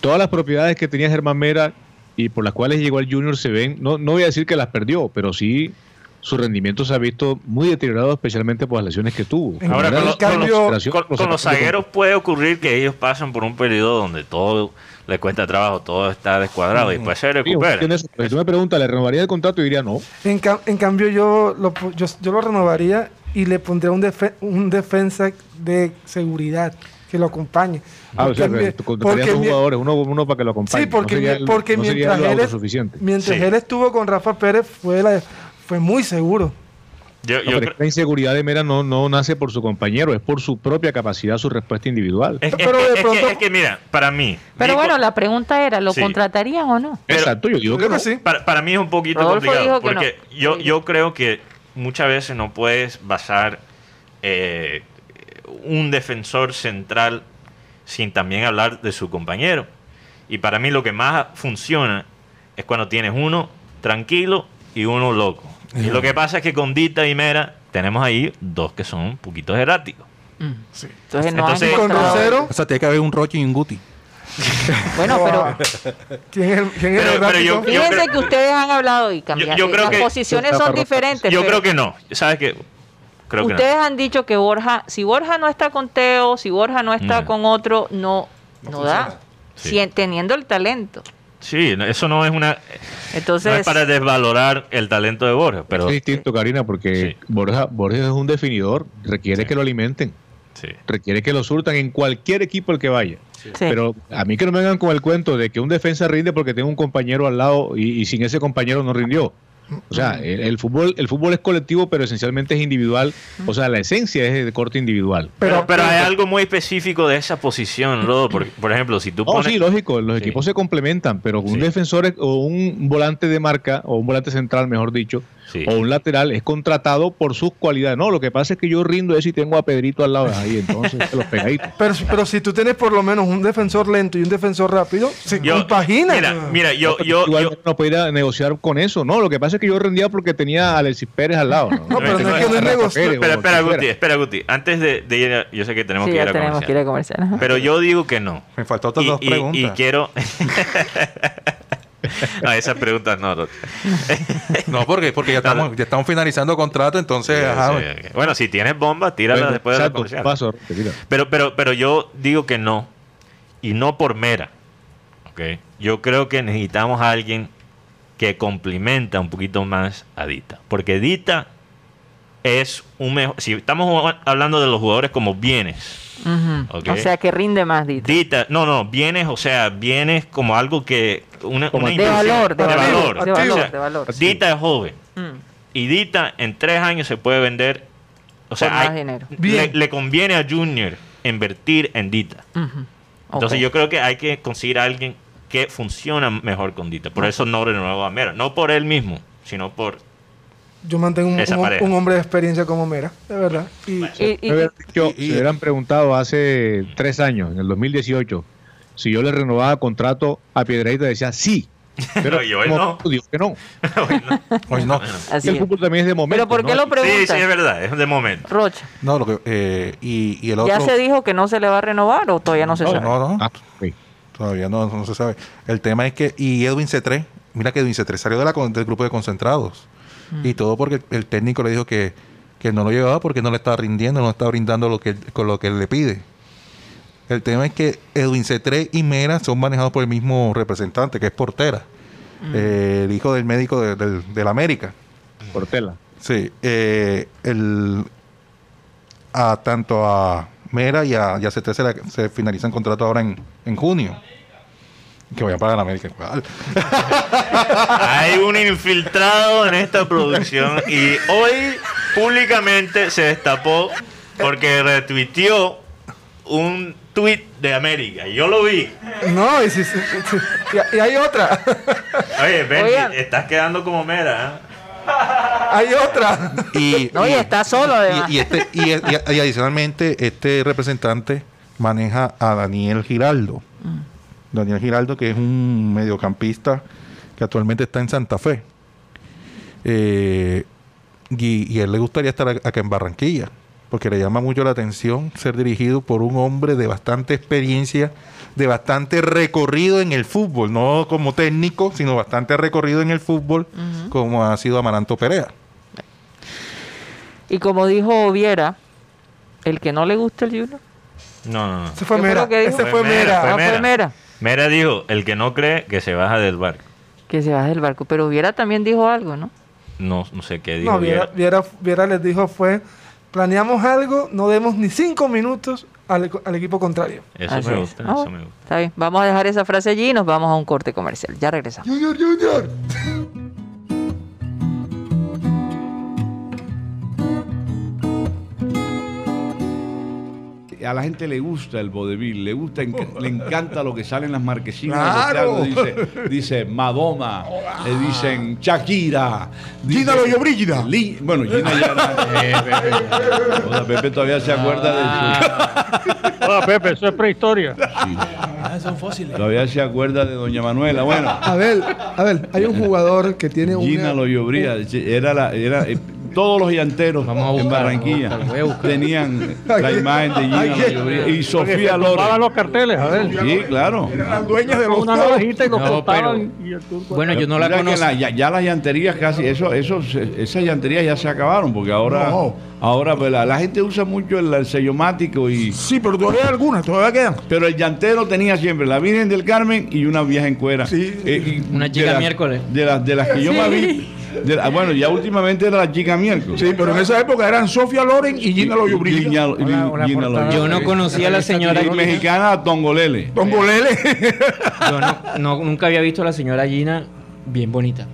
todas las propiedades que tenía Germán Mera y por las cuales llegó al Junior se ven, no, no voy a decir que las perdió, pero sí su rendimiento se ha visto muy deteriorado, especialmente por las lesiones que tuvo. Ahora, con, lo- con los- recuperación, con- con los zagueros puede ocurrir que ellos pasan por un periodo donde todo les cuesta trabajo, todo está descuadrado y después se recupera. entiendo eso, pero si tú me preguntas, ¿le renovaría el contrato? Y diría no. En, cam- en cambio, yo lo, pu- yo, yo lo renovaría y le pondría un, defe- un defensa de seguridad que lo acompañe. Ah, o sea, Porque tú dos mi- jugadores, uno, uno para que lo acompañe. Sí, porque, no sería, mi- porque no sería mientras, él, mientras Sí. él estuvo con Rafa Pérez fue, la- fue muy seguro. Yo, No, yo pero creo- es que la inseguridad de Mera no, no nace por su compañero, es por su propia capacidad, su respuesta individual. es, Pero que- de es que- pronto- es que mira, para mí. Pero bueno, la pregunta era, ¿lo Sí. contratarían o no? pero- Exacto, yo digo que Creo no. que sí. Para, para mí es un poquito Rodolfo complicado. Porque no. yo, yo creo que muchas veces no puedes basar eh, un defensor central sin también hablar de su compañero. Y para mí lo que más funciona es cuando tienes uno tranquilo y uno loco. Y lo que pasa es que con Dita y Mera tenemos ahí dos que son un poquito erráticos. Mm. Sí. Entonces no Entonces- Con Rosero, O sea, tiene que haber un Roche y un Guti. Bueno, pero ¿Quién es el, quién es Pero- el pero yo- gráfico? fíjense creo- que ustedes han hablado y cambiado. yo creo Las que- posiciones son diferentes. Yo pero creo que no. ¿Sabes qué? Creo que ustedes han dicho que Borja, si Borja no está con Teo, si Borja no está No. con otro, no, no, No da. funciona. Sí. Si- teniendo el talento. no. Sí, no, eso no es una. Entonces, no es para desvalorar el talento de Borja, pero. es distinto, Karina, porque Sí. Borja, Borja es un definidor, requiere Sí. que lo alimenten, Sí. requiere que lo surtan en cualquier equipo al que vaya. Sí. Pero a mí que no me vengan con el cuento de que un defensa rinde porque tengo un compañero al lado y, y sin ese compañero no rindió. O sea, el, el fútbol el fútbol es colectivo, pero esencialmente es individual. O sea, la esencia es de corte individual. Pero, pero hay algo muy específico de esa posición, Rodo. Por, por ejemplo, si tú Oh, pones. sí, lógico, los Sí. equipos se complementan, pero un Sí. defensor o un volante de marca, o un volante central, mejor dicho, Sí. o un lateral es contratado por sus cualidades. No, lo que pasa es que yo rindo es si tengo a Pedrito al lado de ahí, entonces se los pegaditos. Pero, pero si tú tienes por lo menos un defensor lento y un defensor rápido, se Yo- compagina. Mira, mira, yo, yo, Igual yo- no puede ir a negociar con eso, no, lo que pasa es que yo rendía porque tenía a Alexis Pérez al lado. No, pero no es que no es Espera, espera, Guti, espera, Guti. Antes de, de ir a, Yo sé que tenemos sí, que ir a tenemos que ir a comercial. comercial. ajá. Pero yo digo que no. Me faltó otras Y, dos y- preguntas. y quiero. no, esas preguntas no. no. No, porque, porque ya estamos, ya estamos finalizando contrato, entonces, Sí, ajá, sí, ok. Bueno, si tienes bomba, tírala Bueno, después de la exacto, comercial. paso. Pero, pero, pero yo digo que no. Y no por mera. ¿ok? Yo creo que necesitamos a alguien que complementa un poquito más a Dita. Porque Dita es un mejor. Si estamos hablando de los jugadores como bienes. O sea, que rinde más, Dita. Dita, no, no, bienes, o sea, bienes como algo que. Una, Como una de valor, de valor, valor. de O valor, sea, de valor. Dita es joven. Mm. Y Dita en tres años se puede vender. O sea, hay- dinero. le, conviene a Junior invertir en Dita. Entonces yo creo que hay que conseguir a alguien que funciona mejor con Dita. Por eso no renuevo a Mera. No por él mismo, sino por... Yo mantengo un, hombre de experiencia como Mera, de verdad. Y Y- y- Me hubieran dicho- y- si hubieran preguntado hace tres años, en el 2018, si yo le renovaba contrato a Piedradita, decía sí. Pero Y hoy no. digo que no. hoy no. así el fútbol también es de momento. Pero ¿por qué ¿no? lo preguntas? Sí, sí, es verdad, es de momento. Rocha, No, lo que, eh, y, y el otro. ¿ya se dijo que no se le va a renovar o todavía no se no, sabe? no, no, Ah, todavía no, no se sabe. El tema es que, y Edwin C3, mira que Edwin C3 salió de la, con- del grupo de concentrados. Mm. Y todo porque el técnico le dijo que, que no lo llevaba porque no le estaba rindiendo, no le estaba brindando lo que, con lo que él le pide. El tema es que Edwin C3 y Mera son manejados por el mismo representante, que es Portera, Mm. eh, el hijo del médico de- del, del América. Portela. Sí, eh, el, a tanto a Mera y a, y a C3 se, la- se finalizan contrato ahora en, en junio. Que vayan para la América igual. Hay un infiltrado en esta producción y hoy públicamente se destapó porque retuiteó un tweet de América. Yo lo vi. no, y, si- si- si- y- y hay otra. Oye, Oigan. estás quedando como mera. ¿eh? hay otra. Y, No, y está solo, además. y, y este, y, y- y adicionalmente, este representante maneja a Daniel Giraldo. Daniel Giraldo, que es un mediocampista que actualmente está en Santa Fe. Eh, y, él le gustaría estar ac- acá en Barranquilla, porque le llama mucho la atención ser dirigido por un hombre de bastante experiencia, de bastante recorrido en el fútbol, no como técnico, sino bastante recorrido en el fútbol, como ha sido Amaranto Perea. Y como dijo Viera, el que no le gusta el Junior. No, no, no. Ese fue ¿Qué fue Mera. Ese fue Mera. Ah, fue Mera. Mera dijo, el que no cree que se baja del barco. Que se baje del barco. Pero Viera también dijo algo, ¿no? No, no sé qué dijo. No, Viera, Viera. Les dijo fue, planeamos algo, no demos ni cinco minutos al, al equipo contrario. Eso Así me es. gusta, Ah, eso bueno, me gusta. Está bien. Vamos a dejar esa frase allí y nos vamos a un corte comercial. Ya regresamos. Junior, Junior. A la gente le gusta el vodevil, le gusta, enc- le encanta lo que sale en las marquesinas de los Claro. Dice, dice Madonna, le dicen Shakira. Gina Loyo Brígida. Bueno, Gina ya era- O sea, Pepe todavía se acuerda de su... Hola Pepe, eso es prehistoria. Todavía se acuerda de Doña Manuela. Bueno, A ver, a ver, hay un jugador que tiene Gina una... Loyo Brígida, era la, era, eh, todos los llanteros Vamos a en Barranquilla tenían la imagen de Gina y Sofía Loren. los carteles, a ver. Sí, claro. Eran las dueñas de los Una navajita y los No, cortaban. y el Bueno, yo no la conozco. la- ya, ya las llanterías casi, eso, eso, esas llanterías ya se acabaron porque ahora, No. ahora pues, la, la gente usa mucho el, el sellomático y Sí, pero todavía hay algunas, todavía quedan. pero el llantero tenía siempre la Virgen del Carmen y una vieja en cuera. Sí. Eh, y Una de chica miércoles. De las, de las que yo me vi. De la- bueno, ya últimamente era la chica miércoles. Sí, pero en esa época eran Sofía Loren y Gina. Loyobrida. Yo no conocía a la señora Y mexicana Tongolele. Don Golele. Yo no, no- nunca había visto a la señora Gina bien bonita.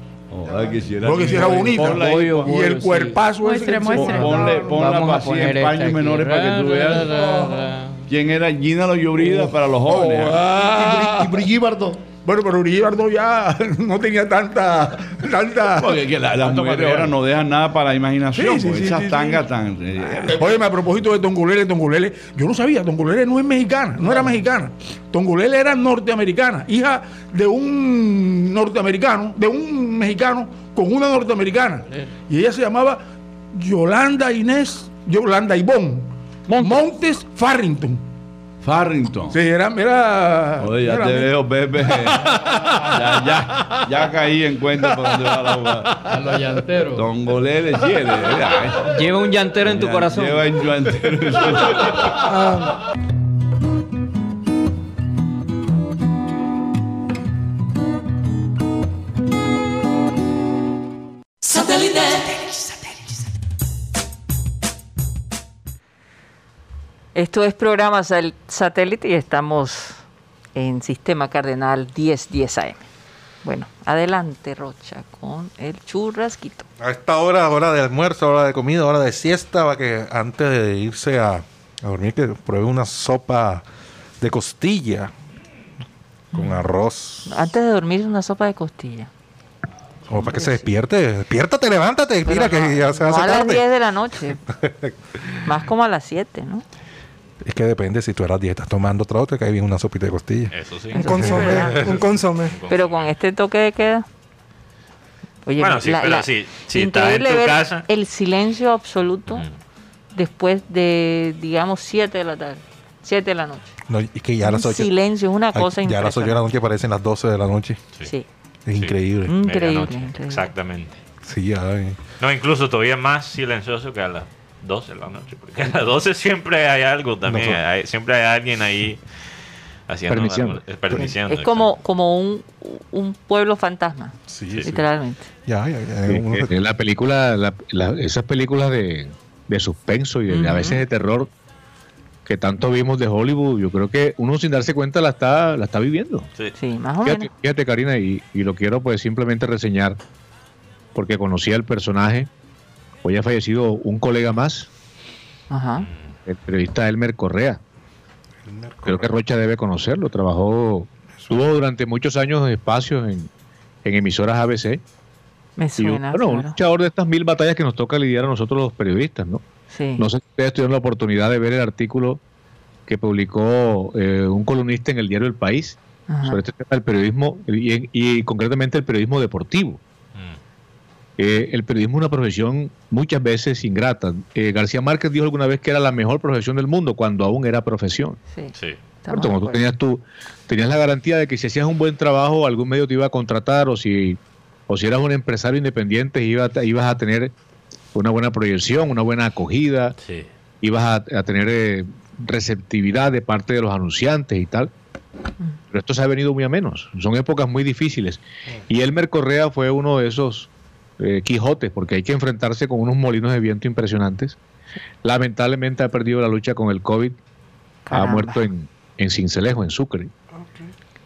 Ay, que si era, Porque si era bonita. Ponla Obvio, y el sí. cuerpazo ese. Muestre, muestre. Ponle, ponla Vamos a así poner en esta paños aquí. menores para que tú veas ra, ra, ra. quién era Gina Loyobrida para los jóvenes. Oh, ¿ah? ah. Y Brigíbardo. Bueno, pero Uribardo ya no tenía tanta. tanta... Porque que la- las mujeres ahora no dejan nada para la imaginación. Sí, sí, sí, esas sí, tangas tan. eh, Óyeme, a propósito de Tongolele, Tongolele, yo no sabía, Tongolele no es mexicana, no era mexicana. Tongolele era norteamericana, hija de un norteamericano, de un mexicano con una norteamericana. Y ella se llamaba Yolanda Inés, Yolanda Ivonne Montes, Farrington. Farrington. Sí, era, era. Oye, ya te veo, Pepe. ya, ya, ya caí en cuenta por dónde va la jugada. A los llanteros. Don quiere. mira, eh. Lleva un llantero en tu Ya corazón. Lleva en llantero. Esto es programa sal- satélite y estamos en Sistema Cardenal 1010 AM. Bueno, adelante Rocha con el churrasquito. A esta hora, hora de almuerzo, hora de comida, hora de siesta, para que antes de irse a, a dormir, que pruebe una sopa de costilla con arroz. Antes de dormir una sopa de costilla. Como para que se despierte. Despiértate, levántate. Pero Mira que no- ya se no hace a las 10 tarde. de la noche. Más como a las 7, ¿no? Es que depende si tú eras dieta, estás tomando otra otra, que hay bien una sopita de costilla. Eso sí. Un consomé, un consomé. Pero con este toque de queda. Oye, Bueno, sí, pero sí, si estás en increíble tu ver casa- el silencio absoluto Mm. después de, digamos, 7 de la tarde, 7 de la noche. No, y que ya a las Un 8. silencio es una cosa ya a las 8 de la noche parecen las 12 de la noche. Sí. Es Sí. increíble. Increíble, Medianoche. increíble. Exactamente. Sí, ay. No, incluso todavía más silencioso que a las 12 de la noche. Porque a las 12 siempre hay algo también. Hay- siempre hay alguien ahí haciendo desperdiciando, Es como, como un, un pueblo fantasma, Sí, sí. literalmente. Ya, ya, ya. Sí, uno se- eh, la película, la- la- esas películas de, de suspenso y de- a veces de terror que tanto vimos de Hollywood, yo creo que uno sin darse cuenta la está, la está viviendo. Sí. Sí, más o Fíjate, menos. fíjate, Karina, y, y lo quiero pues simplemente reseñar porque conocía al personaje. Hoy ha fallecido un colega más, Ajá. el periodista Elmer Correa. Creo que Rocha debe conocerlo. Trabajó, tuvo durante muchos años espacios en, en emisoras ABC. Me Y bueno, un luchador de estas mil batallas que nos toca lidiar a nosotros los periodistas, ¿no? Sí. No sé si ustedes tuvieron la oportunidad de ver el artículo que publicó eh, un columnista en el diario El País Ajá. sobre este tema del periodismo y, en- y concretamente el periodismo deportivo. Mm. Eh, el periodismo es una profesión muchas veces ingrata. Eh, García Márquez dijo alguna vez que era la mejor profesión del mundo cuando aún era profesión. Sí, Sí. de tú tenías, tú, tenías la garantía de que si hacías un buen trabajo, algún medio te iba a contratar o si, o si eras un empresario independiente, iba, ibas a tener una buena proyección, una buena acogida, Sí. ibas a, a tener eh, receptividad de parte de los anunciantes y tal. Pero esto se ha venido muy a menos. Son épocas muy difíciles. Y Elmer Correa fue uno de esos eh, Quijotes, porque hay que enfrentarse con unos molinos de viento impresionantes. Lamentablemente ha perdido la lucha con el COVID. Ha muerto en, en Cincelejo, en Sucre.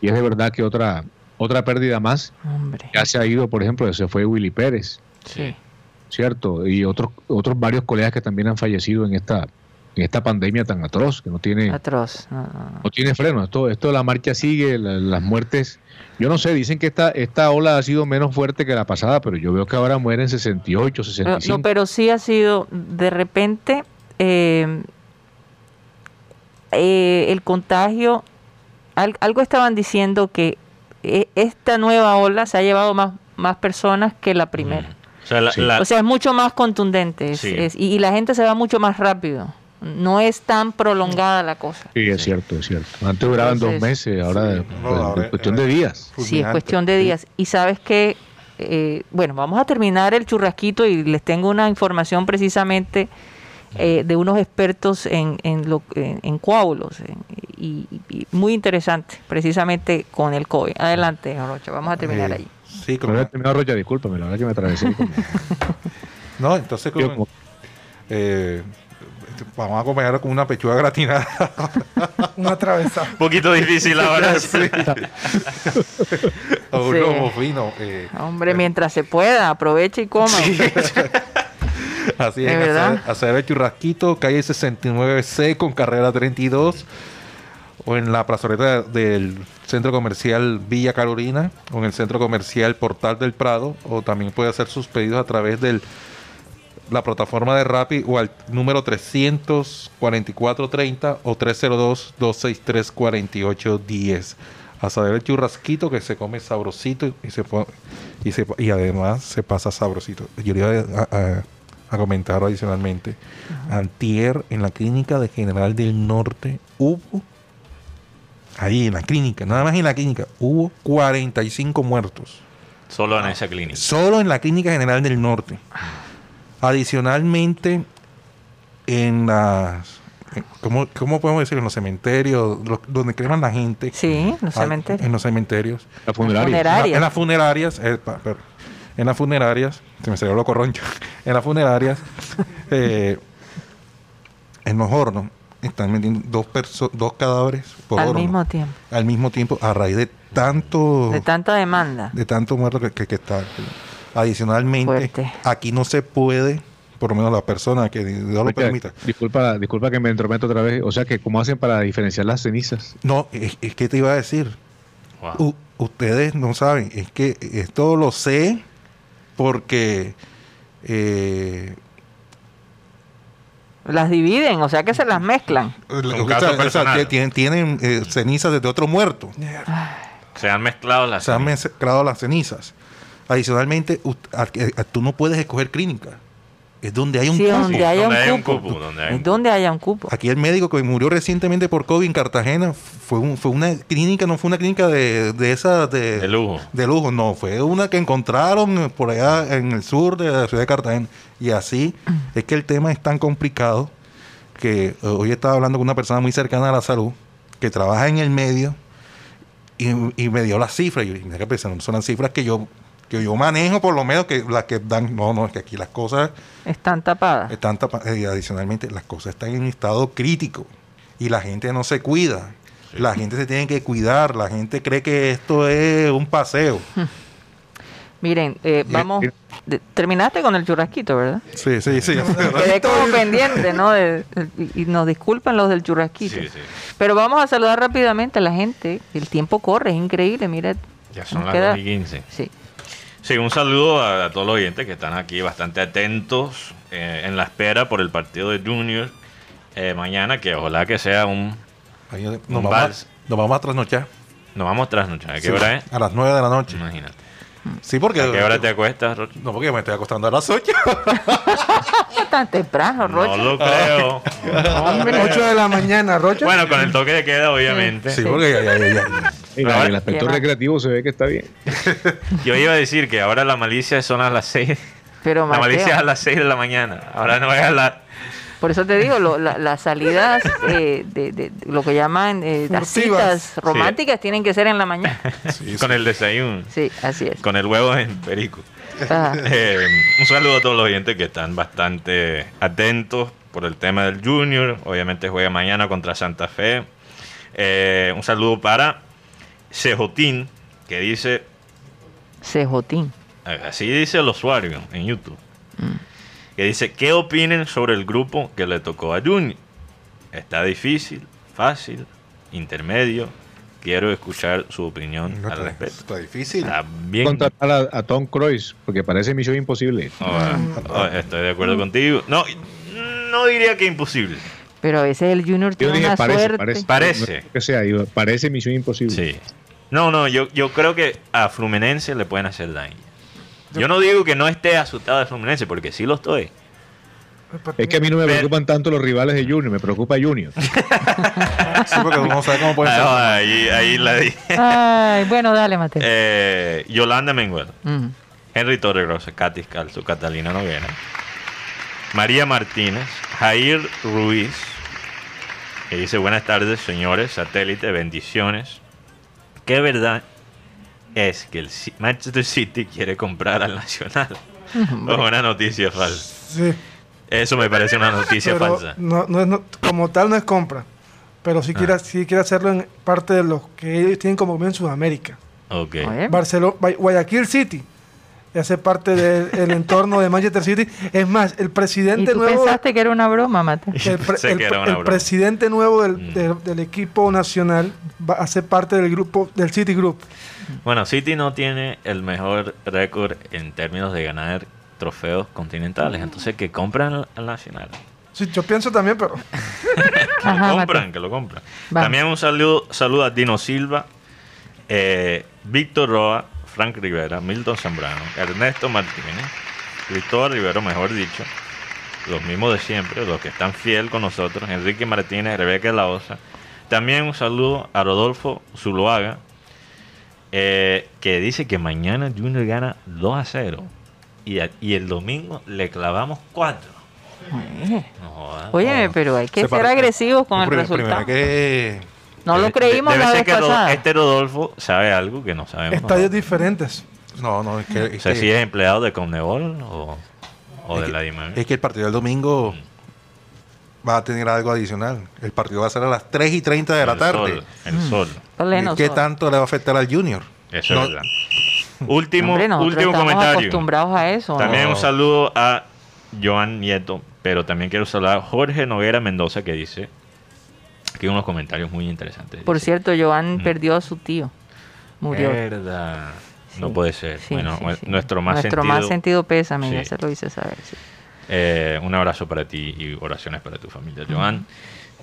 Y es de verdad que otra, otra pérdida más. Hombre. Ya se ha ido, por ejemplo, se fue Willy Pérez, Sí. ¿cierto? Y otros, otros varios colegas que también han fallecido en esta, en esta pandemia tan atroz, que no tiene, Atroz. No, no, no. no tiene freno. Esto, esto de la marcha sigue, la- las muertes. Yo no sé, dicen que esta, esta ola ha sido menos fuerte que la pasada, pero yo veo que ahora mueren 68, Pero, 65. no, pero sí ha sido, de repente, eh, eh, el contagio, al- algo estaban diciendo que eh, esta nueva ola se ha llevado más, más personas que la primera. Mm. sea, la- Sí. la- O sea, es mucho más contundente es- Sí. es- y, y la gente se va mucho más rápido. No es tan prolongada la cosa. Sí, es cierto, es cierto. Antes duraban dos meses, ahora Sí. pues, No, ahora- es cuestión de días. Sí, es cuestión de días. Y sabes que, eh, bueno, vamos a terminar el churrasquito y les tengo una información precisamente eh, de unos expertos en, en, lo- en- en coágulos y, y muy interesante, precisamente con el COVID. Adelante, Rocha, vamos a terminar Eh, ahí. Sí, como, he terminado, Rocha, discúlpame, la verdad que me atravesé. no, entonces Yo como, como- eh, vamos a acompañar con una pechuga gratinada. Una atravesada. un poquito difícil ahora. o un Sí. lomo fino. eh, Hombre, mientras se pueda, aproveche y coma. Así ¿De es, verdad? hacer, hacer el churrasquito, calle 69C con carrera 32, o en la plazoleta del centro comercial Villa Carolina, o en el centro comercial Portal del Prado, o también puede hacer sus pedidos a través de la plataforma de Rappi o al número 34430 o 302-263-4810. A saber el churrasquito que se come sabrosito y se y, se, y además se pasa sabrosito. Yo le iba a, a- a comentar adicionalmente. Antier en la clínica de General del Norte hubo, ahí en la clínica, nada más en la clínica, hubo 45 muertos. Solo en esa clínica. Solo en la Clínica General del Norte. Adicionalmente, en las. en- ¿Cómo, cómo podemos decir? En los cementerios, lo- donde creman la gente. Sí, los Ah, cementerios. En los cementerios. La funeraria. Funeraria. En las funerarias. eh, pa- en las funerarias. Se me salió lo corroncho. En las funerarias. eh, en los hornos. Están metiendo dos, perso- dos cadáveres por Al horno. mismo tiempo. Al mismo tiempo. A raíz de tanto De tanta demanda. de tanto muerto que, que- que está. Adicionalmente, Fuerte. aquí no se puede, por lo menos la persona que Dios lo permita. disculpa, disculpa que me entrometo otra vez. O sea, que ¿cómo hacen para diferenciar las cenizas? No, es, es que te iba a decir. Wow. U- ustedes no saben, es que esto lo sé porque eh, Las dividen, o sea que se las mezclan. o sea, o sea, personales. tienen, tienen, eh, cenizas de otro muerto. Se han mezclado las. Se han mezclado las cenizas. Adicionalmente, a- tú no puedes escoger clínica. Es donde hay un Sí, cupo. donde haya donde un cupo. donde haya un Es donde haya un cupo. Aquí el médico que murió recientemente por COVID en Cartagena fue, un- fue una clínica, no fue una clínica de, de esas de, De lujo. de lujo, no, fue una que encontraron por allá en el sur de la ciudad de Cartagena. Y así es que el tema es tan complicado que eh, hoy estaba hablando con una persona muy cercana a la salud que trabaja en el medio y, y me dio las cifras. Y yo dije, mira, pues, no son las cifras que yo, que yo manejo, por lo menos que las que dan. No, no, es que aquí las cosas Están tapadas. están tapa- eh, y adicionalmente, las cosas están en estado crítico y la gente no se cuida. La gente se tiene que cuidar. La gente cree que esto es un paseo. Miren, eh, vamos. de- terminaste con el churrasquito, ¿verdad? Sí, sí, sí. Quedé como pendiente, ¿no? De- y nos disculpan los del churrasquito. Sí, sí. Pero vamos a saludar rápidamente a la gente. El tiempo corre, es increíble. Mira, Ya son las queda- 2 y 15. Sí. Sí, un saludo a, a todos los oyentes que están aquí bastante atentos eh, en la espera por el partido de Junior eh, mañana, que ojalá que sea un... Nos, Un vamos, a- nos vamos a trasnochar. Nos vamos tras noche. ¿A qué Sí, hora es? A las 9 de la noche. Imagínate. Sí, porque. ¿A qué hora te acuestas, Rocha? No, porque me estoy acostando a las 8. No tan temprano, No Rocha. lo creo. Hombre. 8 de la mañana, Rocha. bueno, con el toque de queda, obviamente. sí, porque ya, ya, ya, ya. Mira, Ahora- el aspecto Lleva- recreativo se ve que está bien. Yo iba a decir que ahora la malicia son a las 6. Pero La malicia es a las 6 de la mañana. Ahora no es a las... por eso te digo, lo- la- las salidas eh, de, de- de lo que llaman eh, las citas románticas tienen que ser en la mañana. Sí, con el desayuno. Sí, así es. Con el huevo en perico. Ah, Eh, un saludo a todos los oyentes que están bastante atentos por el tema del Junior. Obviamente juega mañana contra Santa Fe. Eh, un saludo para Cejotín, que dice, Cejotín. así dice el usuario en YouTube, que dice, ¿qué opinen sobre el grupo que le tocó a Junior? Está difícil, fácil, intermedio. Quiero escuchar su opinión No, al respecto. está difícil. Está bien. Contratar a, a Tom Cruise, porque parece misión imposible. Oh, oh, estoy de acuerdo contigo. No, no diría que imposible. Pero a veces el Junior Yo tiene dije una parece, suerte. parece. Parece. No, que sea, parece misión imposible. Sí. No, no, yo, yo creo que a Fluminense le pueden hacer daño. Yo no digo que no esté asustado de Fluminense, porque sí lo estoy. Es que a mí no me Pero- preocupan tanto los rivales de Junior, me preocupa Junior. Sí, porque no sabe cómo puede ser. Ah, ahí, ahí la di. Ay, bueno, dale, Mateo. Eh, Yolanda Menguel, Ujú. Henry Torregrosa, Katy Calzo, Catalina Noguera, María Martínez, Jair Ruiz, que dice buenas tardes señores, satélite, bendiciones. Qué verdad es que el Manchester City quiere comprar al Nacional. Es una noticia falsa. Sí. Eso me parece una noticia pero falsa. no, no es, no- como tal no es compra. Pero sí, Ah. quiere, sí quiere hacerlo en parte de los que ellos tienen como bien en Sudamérica. Ok. Oye, Barcelona, Guayaquil City. Y hace parte del entorno de Manchester City. Es más, el ¿Y presidente tú nuevo. pensaste que era una broma, Mateo? El, pre- Sé el el broma. presidente nuevo del, Mm. del- del equipo nacional va a ser parte del grupo del City Group. Bueno, City no tiene el mejor récord en términos de ganar trofeos continentales. Entonces, que compran al- al Nacional. Sí, yo pienso también, pero Que Ajá, lo compran, que lo compran. Vamos. También un saludo, saludo a Dino Silva, eh, Víctor Roa, Frank Rivera, Milton Zambrano, Ernesto Martínez, Cristóbal Rivero, mejor dicho, los mismos de siempre, los que están fiel con nosotros, Enrique Martínez, Rebeca La Osa. También un saludo a Rodolfo Zuluaga, eh, que dice que mañana Junior gana 2 a 0 y, a- y el domingo le clavamos 4. Oye, No pero hay que Se ser agresivos con el resultado. que No lo creímos debe la ser vez que pasada. este Rodolfo sabe algo que no sabemos. estadios diferentes. no, no, es que, O es sea, que- si es empleado de Conmebol o, o de que- la DIMAG. es que el partido del domingo va a tener algo adicional. El partido va a ser a las 3 y 30 de la El tarde. sol, el sol. Pleno ¿Y ¿Qué sol. tanto le va a afectar al Junior? Eso No, es verdad. Último, Hombre, último estamos comentario. acostumbrados a eso. También No. un saludo a Joan Nieto, pero también quiero saludar a Jorge Noguera Mendoza que dice que unos comentarios muy interesantes. Por Dice, cierto, Joan Mm. perdió a su tío. Murió. Verdad. No puede ser. Sí, bueno, sí, nuestro más Nuestro sentido. más sentido pésame, ya se lo hice saber. Eh, un abrazo para ti y oraciones para tu familia, Joan.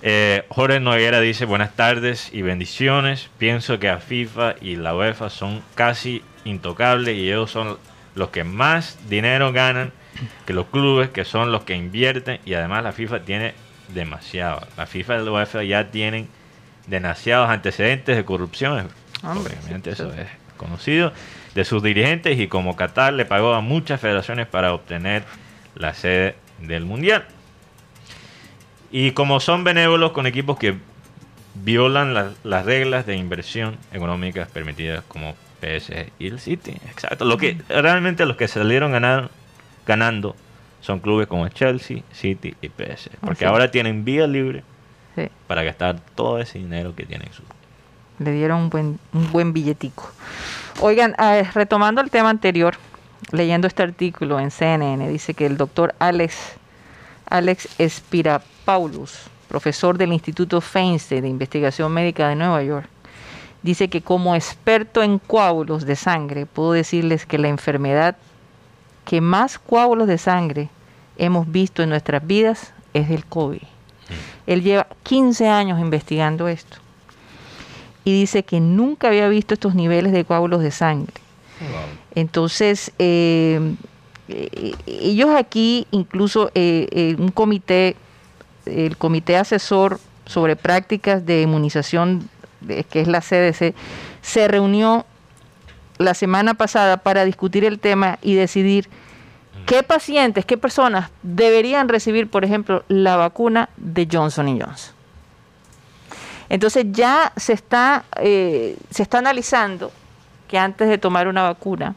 Eh, Jorge Noguera dice buenas tardes y bendiciones. Pienso que a FIFA y la UEFA son casi intocables y ellos son los que más dinero ganan que los clubes, que son los que invierten y además la FIFA tiene demasiado. La FIFA y la UEFA ya tienen demasiados antecedentes de corrupción. Hombre, Obviamente sí, eso es conocido de sus dirigentes y como Qatar le pagó a muchas federaciones para obtener la sede del Mundial. Y como son benévolos con equipos que violan la- las reglas de inversión económicas permitidas como PSG y el City. Exacto. Lo que realmente los que salieron ganar- ganando son clubes como Chelsea, City y PSG. Porque Así es. ahora tienen vía libre Sí, para gastar todo ese dinero que tienen en su le dieron un buen, un buen billetico. Oigan, ah, retomando el tema anterior, leyendo este artículo en CNN, dice que el doctor Alex, Alex Espirapaulus, profesor del Instituto Feinstein de Investigación Médica de Nueva York, dice que como experto en coágulos de sangre, puedo decirles que la enfermedad que más coágulos de sangre hemos visto en nuestras vidas es el COVID. Él lleva 15 años investigando esto y dice que nunca había visto estos niveles de coágulos de sangre. Entonces, eh, eh, ellos aquí, incluso eh, eh, un comité, el Comité Asesor sobre Prácticas de Inmunización, que es la CDC, se reunió la semana pasada para discutir el tema y decidir qué pacientes, qué personas deberían recibir, por ejemplo, la vacuna de Johnson Johnson. Entonces ya se está, eh, se está analizando que antes de tomar una vacuna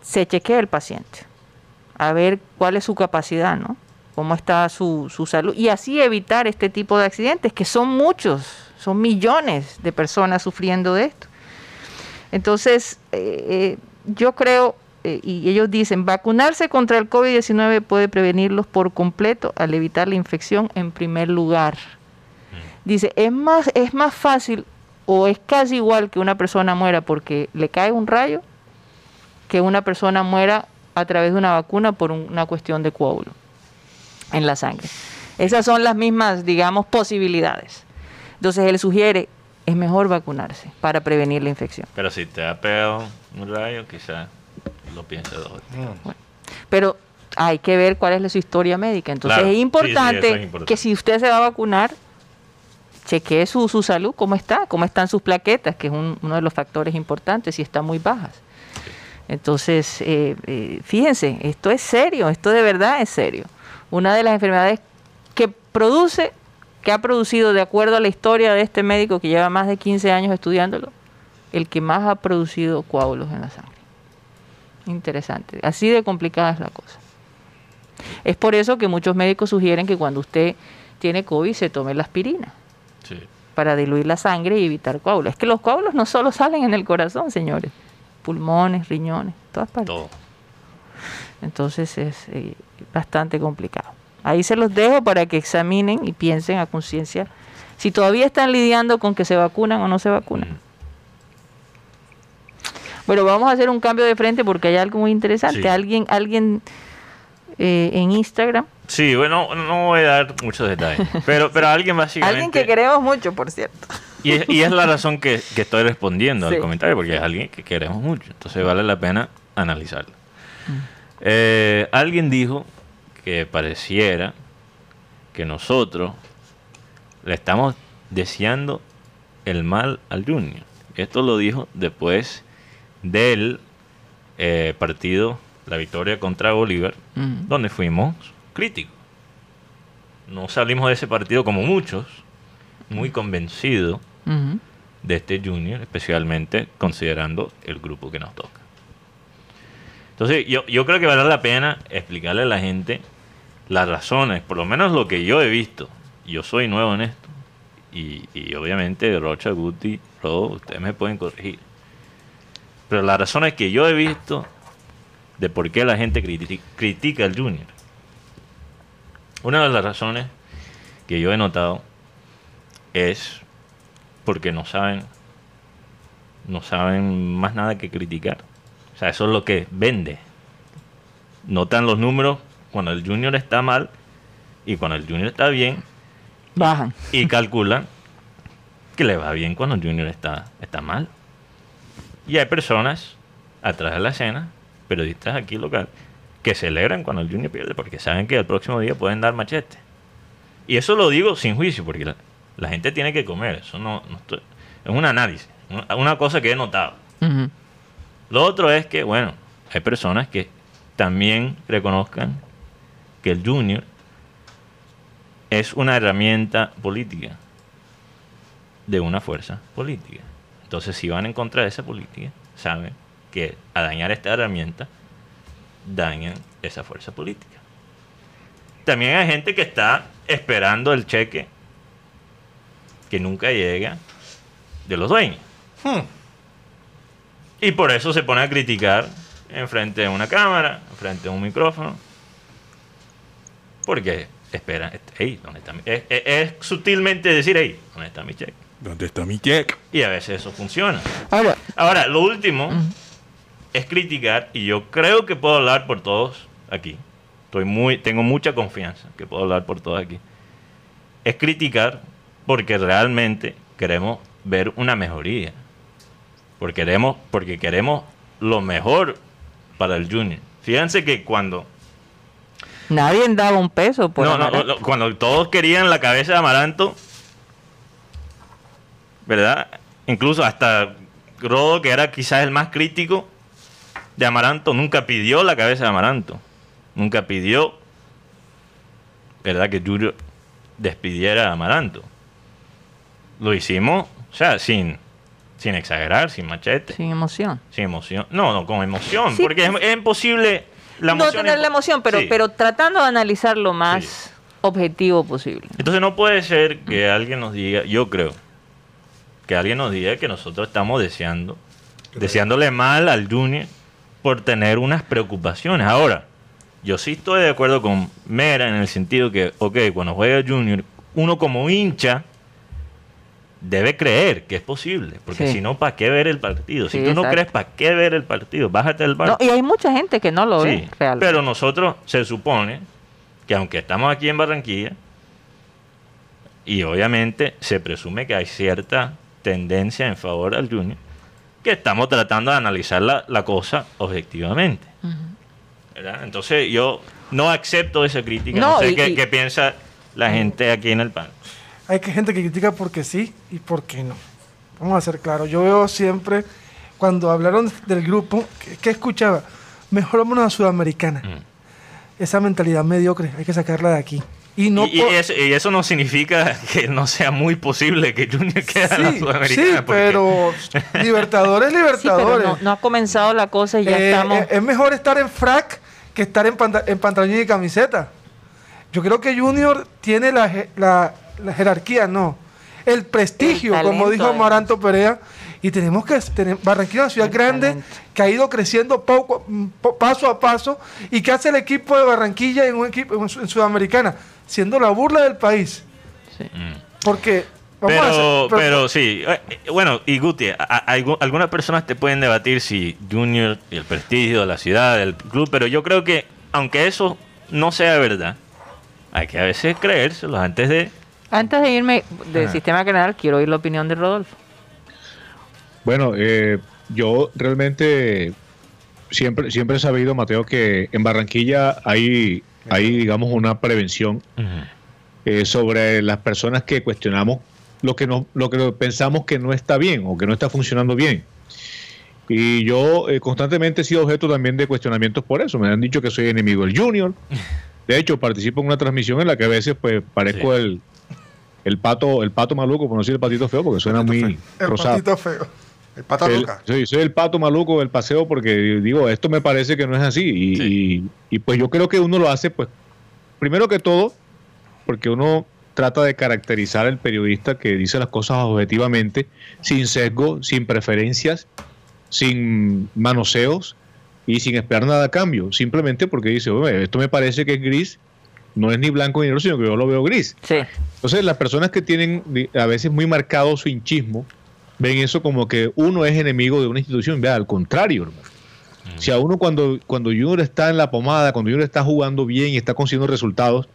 se chequee el paciente a ver cuál es su capacidad, ¿no? Cómo está su, su salud y así evitar este tipo de accidentes, que son muchos, son millones de personas sufriendo de esto. Entonces, eh, eh, yo creo, eh, y ellos dicen, vacunarse contra el COVID-19 puede prevenirlos por completo al evitar la infección en primer lugar. Dice, es más, es más fácil o es casi igual que una persona muera porque le cae un rayo que una persona muera a través de una vacuna por un- una cuestión de coágulo en la sangre. Esas son las mismas, digamos, posibilidades. Entonces él sugiere es mejor vacunarse para prevenir la infección. Pero si te ha pegado un rayo, quizás lo pienses dos veces. Pero hay que ver cuál es la- su historia médica. Entonces Claro, es sí, sí, importante eso es importante. que si usted se va a vacunar, chequee su, su salud, cómo está, cómo están sus plaquetas, que es un- uno de los factores importantes, si están muy bajas. Entonces, eh, eh, fíjense, esto es serio, esto de verdad es serio. Una de las enfermedades que produce, que ha producido, de acuerdo a la historia de este médico que lleva más de 15 años estudiándolo, el que más ha producido coágulos en la sangre. Interesante. Así de complicada es la cosa. Es por eso que muchos médicos sugieren que cuando usted tiene COVID se tome la aspirina Sí. para diluir la sangre y evitar coágulos. Es que los coágulos no solo salen en el corazón, señores. Pulmones, riñones, todas partes. Todo. Entonces es eh, bastante complicado. Ahí se los dejo para que examinen y piensen a conciencia si todavía están lidiando con que se vacunan o no se vacunan. Mm. Bueno, vamos a hacer un cambio de frente porque hay algo muy interesante. Sí. Alguien, alguien eh, en Instagram, Sí, bueno, no voy a dar muchos detalles. Pero, pero alguien básicamente. alguien que queremos mucho, por cierto. Y es, y es la razón que, que estoy respondiendo Sí. al comentario, porque es alguien que queremos mucho. Entonces vale la pena analizarlo. Eh, alguien dijo que pareciera que nosotros le estamos deseando el mal al Junior. Esto lo dijo después del eh, partido, la victoria contra Bolívar, Ujú. donde fuimos críticos. No salimos de ese partido como muchos, muy convencidos Ujú. de este Junior, especialmente considerando el grupo que nos toca. Entonces, yo, yo creo que vale la pena explicarle a la gente las razones, por lo menos lo que yo he visto. Yo soy nuevo en esto. Y, obviamente Rocha, Guti, Rodo, ustedes me pueden corregir. Pero las razones que yo he visto de por qué la gente criti- critica al Junior. Una de las razones que yo he notado es porque no saben no saben más nada que criticar. O sea, eso es lo que vende. Notan los números cuando el junior está mal y cuando el junior está bien Bajan. y calculan que le va bien cuando el junior está, está mal. Y hay personas atrás de la escena, periodistas aquí local, que celebran cuando el junior pierde porque saben que el próximo día pueden dar machete. Y eso lo digo sin juicio, porque la, la gente tiene que comer. Eso no, no estoy- es un análisis, una- cosa que he notado. Lo otro es que, bueno, hay personas que también reconozcan que el junior es una herramienta política de una fuerza política. Entonces, si van en contra de esa política, saben que a dañar esta herramienta, dañan esa fuerza política. También hay gente que está esperando el cheque que nunca llega de los dueños. Y por eso se pone a criticar en frente de una cámara, en frente de un micrófono. Porque espera, hey, ¿dónde está mi-?" Es, es- es sutilmente decir, hey, ¿dónde está mi cheque? ¿Dónde está mi check? Y a veces eso funciona. Ahora, Ahora, lo último es criticar, y yo creo que puedo hablar por todos aquí. Estoy muy, tengo mucha confianza que puedo hablar por todos aquí. Es criticar porque realmente queremos ver una mejoría. Porque queremos, porque queremos lo mejor para el junior. Fíjense que cuando nadie daba un peso por no, no, Amaral. no, cuando todos querían la cabeza de Amaranto, ¿verdad? Incluso hasta Rodo, que era quizás el más crítico de Amaranto, nunca pidió la cabeza de Amaranto. Nunca pidió, ¿verdad? Que Julio despidiera a Amaranto. Lo hicimos, o sea, sin, sin exagerar, sin machete, sin, Sin emoción. emoción. No, no, con emoción, Sí. porque es, es imposible. La no emoción tener es- la emoción, pero, Sí. pero tratando de analizar lo más Sí. objetivo posible. Entonces no puede ser que alguien nos diga, yo creo, que alguien nos diga que nosotros estamos deseando, deseándole mal al Junior por tener unas preocupaciones. Ahora, yo sí estoy de acuerdo con Mera en el sentido que, ok, cuando juega Junior, uno como hincha debe creer que es posible, porque Sí. si no, ¿para qué ver el partido? Si Sí, tú no exacto. crees, ¿para qué ver el partido? Bájate del barco. No, y hay mucha gente que no lo ve realmente. pero nosotros se supone que aunque estamos aquí en Barranquilla, y obviamente se presume que hay cierta tendencia en favor al Junior, que estamos tratando de analizar la, la cosa objetivamente. ¿verdad? Entonces yo no acepto esa crítica. No, No, sé y- qué, y- qué piensa la gente aquí en el PAN. Hay que gente que critica porque sí y porque no. Vamos a ser claros. Yo veo siempre, cuando hablaron del grupo, ¿qué, qué escuchaba? Mejor vámonos a Sudamericana. Mm. Esa mentalidad mediocre, hay que sacarla de aquí. Y no y, eso, y eso no significa que no sea muy posible que Junior quede en la Sí, Sudamericana. sí, porque- pero Libertadores, Sí, pero Libertadores. no, no ha comenzado la cosa y ya Eh, estamos. eh, es mejor estar en frac que estar en, panta- en pantalón y camiseta. Yo creo que Junior tiene la, la- la jerarquía, no. El prestigio, El como dijo además. Amaranto Perea. Y tenemos que tener Barranquilla, es una ciudad El grande talento. que ha ido creciendo poco, mm, paso a paso. ¿Y que hace el equipo de Barranquilla en un equipo en, Su- en Sudamericana? Siendo la burla del país. Sí. Porque, vamos Pero, a hacer- pero- pero sí, eh, eh, bueno, y Guti, a- a- algu- algunas personas te pueden debatir si Junior y el prestigio de la ciudad, del club, pero yo creo que aunque eso no sea verdad, hay que a veces creérselo antes de... Antes de irme del Ajá. sistema general, quiero oír la opinión de Rodolfo. Bueno, eh, yo realmente siempre, siempre he sabido, Mateo, que en Barranquilla hay, hay digamos, una prevención eh, sobre las personas que cuestionamos lo que, no, lo que pensamos que no está bien o que no está funcionando bien. Y yo eh, constantemente he sido objeto también de cuestionamientos por eso. Me han dicho que soy enemigo del Junior. De hecho, participo en una transmisión en la que a veces pues parezco Sí. el, el pato el pato maluco, por no decir el patito feo, porque suena muy el rosado. patito feo. El pata El- loca. soy, soy el pato maluco del paseo porque digo, esto me parece que no es así. Y, Sí. y- y, pues yo creo que uno lo hace, pues, primero que todo, porque uno trata de caracterizar al periodista que dice las cosas objetivamente, sin sesgo, sin preferencias, sin manoseos y sin esperar nada a cambio. Simplemente porque dice, "Oye, esto me parece que es gris, no es ni blanco ni negro, sino que yo lo veo gris. Sí. Entonces, las personas que tienen a veces muy marcado su hinchismo, ven eso como que uno es enemigo de una institución. Vea, al contrario, hermano. Si a uno cuando, cuando Junior está en la pomada, cuando Junior está jugando bien y está consiguiendo resultados,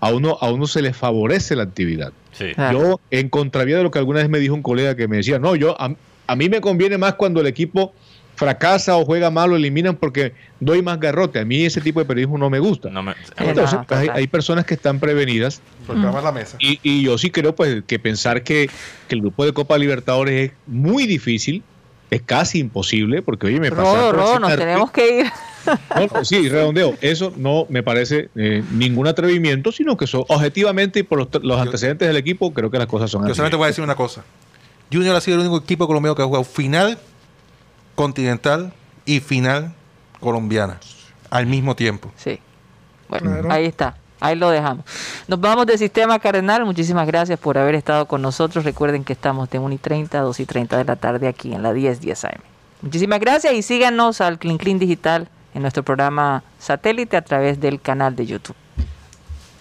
a uno, a uno se le favorece la actividad. Sí. Claro. Yo, en contravía de lo que alguna vez me dijo un colega que me decía, no, yo a, a mí me conviene más cuando el equipo fracasa o juega mal o eliminan porque doy más garrote. A mí ese tipo de periodismo no me gusta. No me- Entonces, no, hay, personas que están prevenidas Por programa la mesa. y, y yo sí creo pues que pensar que, que el grupo de Copa Libertadores es muy difícil, es casi imposible, porque oye, me Rodo, ese nos tenemos que ir. No, no, sí, redondeo. Eso no me parece eh, ningún atrevimiento, sino que son objetivamente y por los, los antecedentes del equipo, creo que las cosas son Yo solamente voy a decir una cosa. Junior ha sido el único equipo colombiano que ha jugado final continental y final colombiana al mismo tiempo. Sí. Bueno, Claro. ahí está. Ahí lo dejamos. Nos vamos del sistema cardenal. Muchísimas gracias por haber estado con nosotros. Recuerden que estamos de 1 y 30 a 2 y 30 de la tarde aquí en la 10 10 AM. Muchísimas gracias y síganos al Clean Clean Digital en nuestro programa satélite a través del canal de YouTube.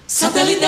Satellite.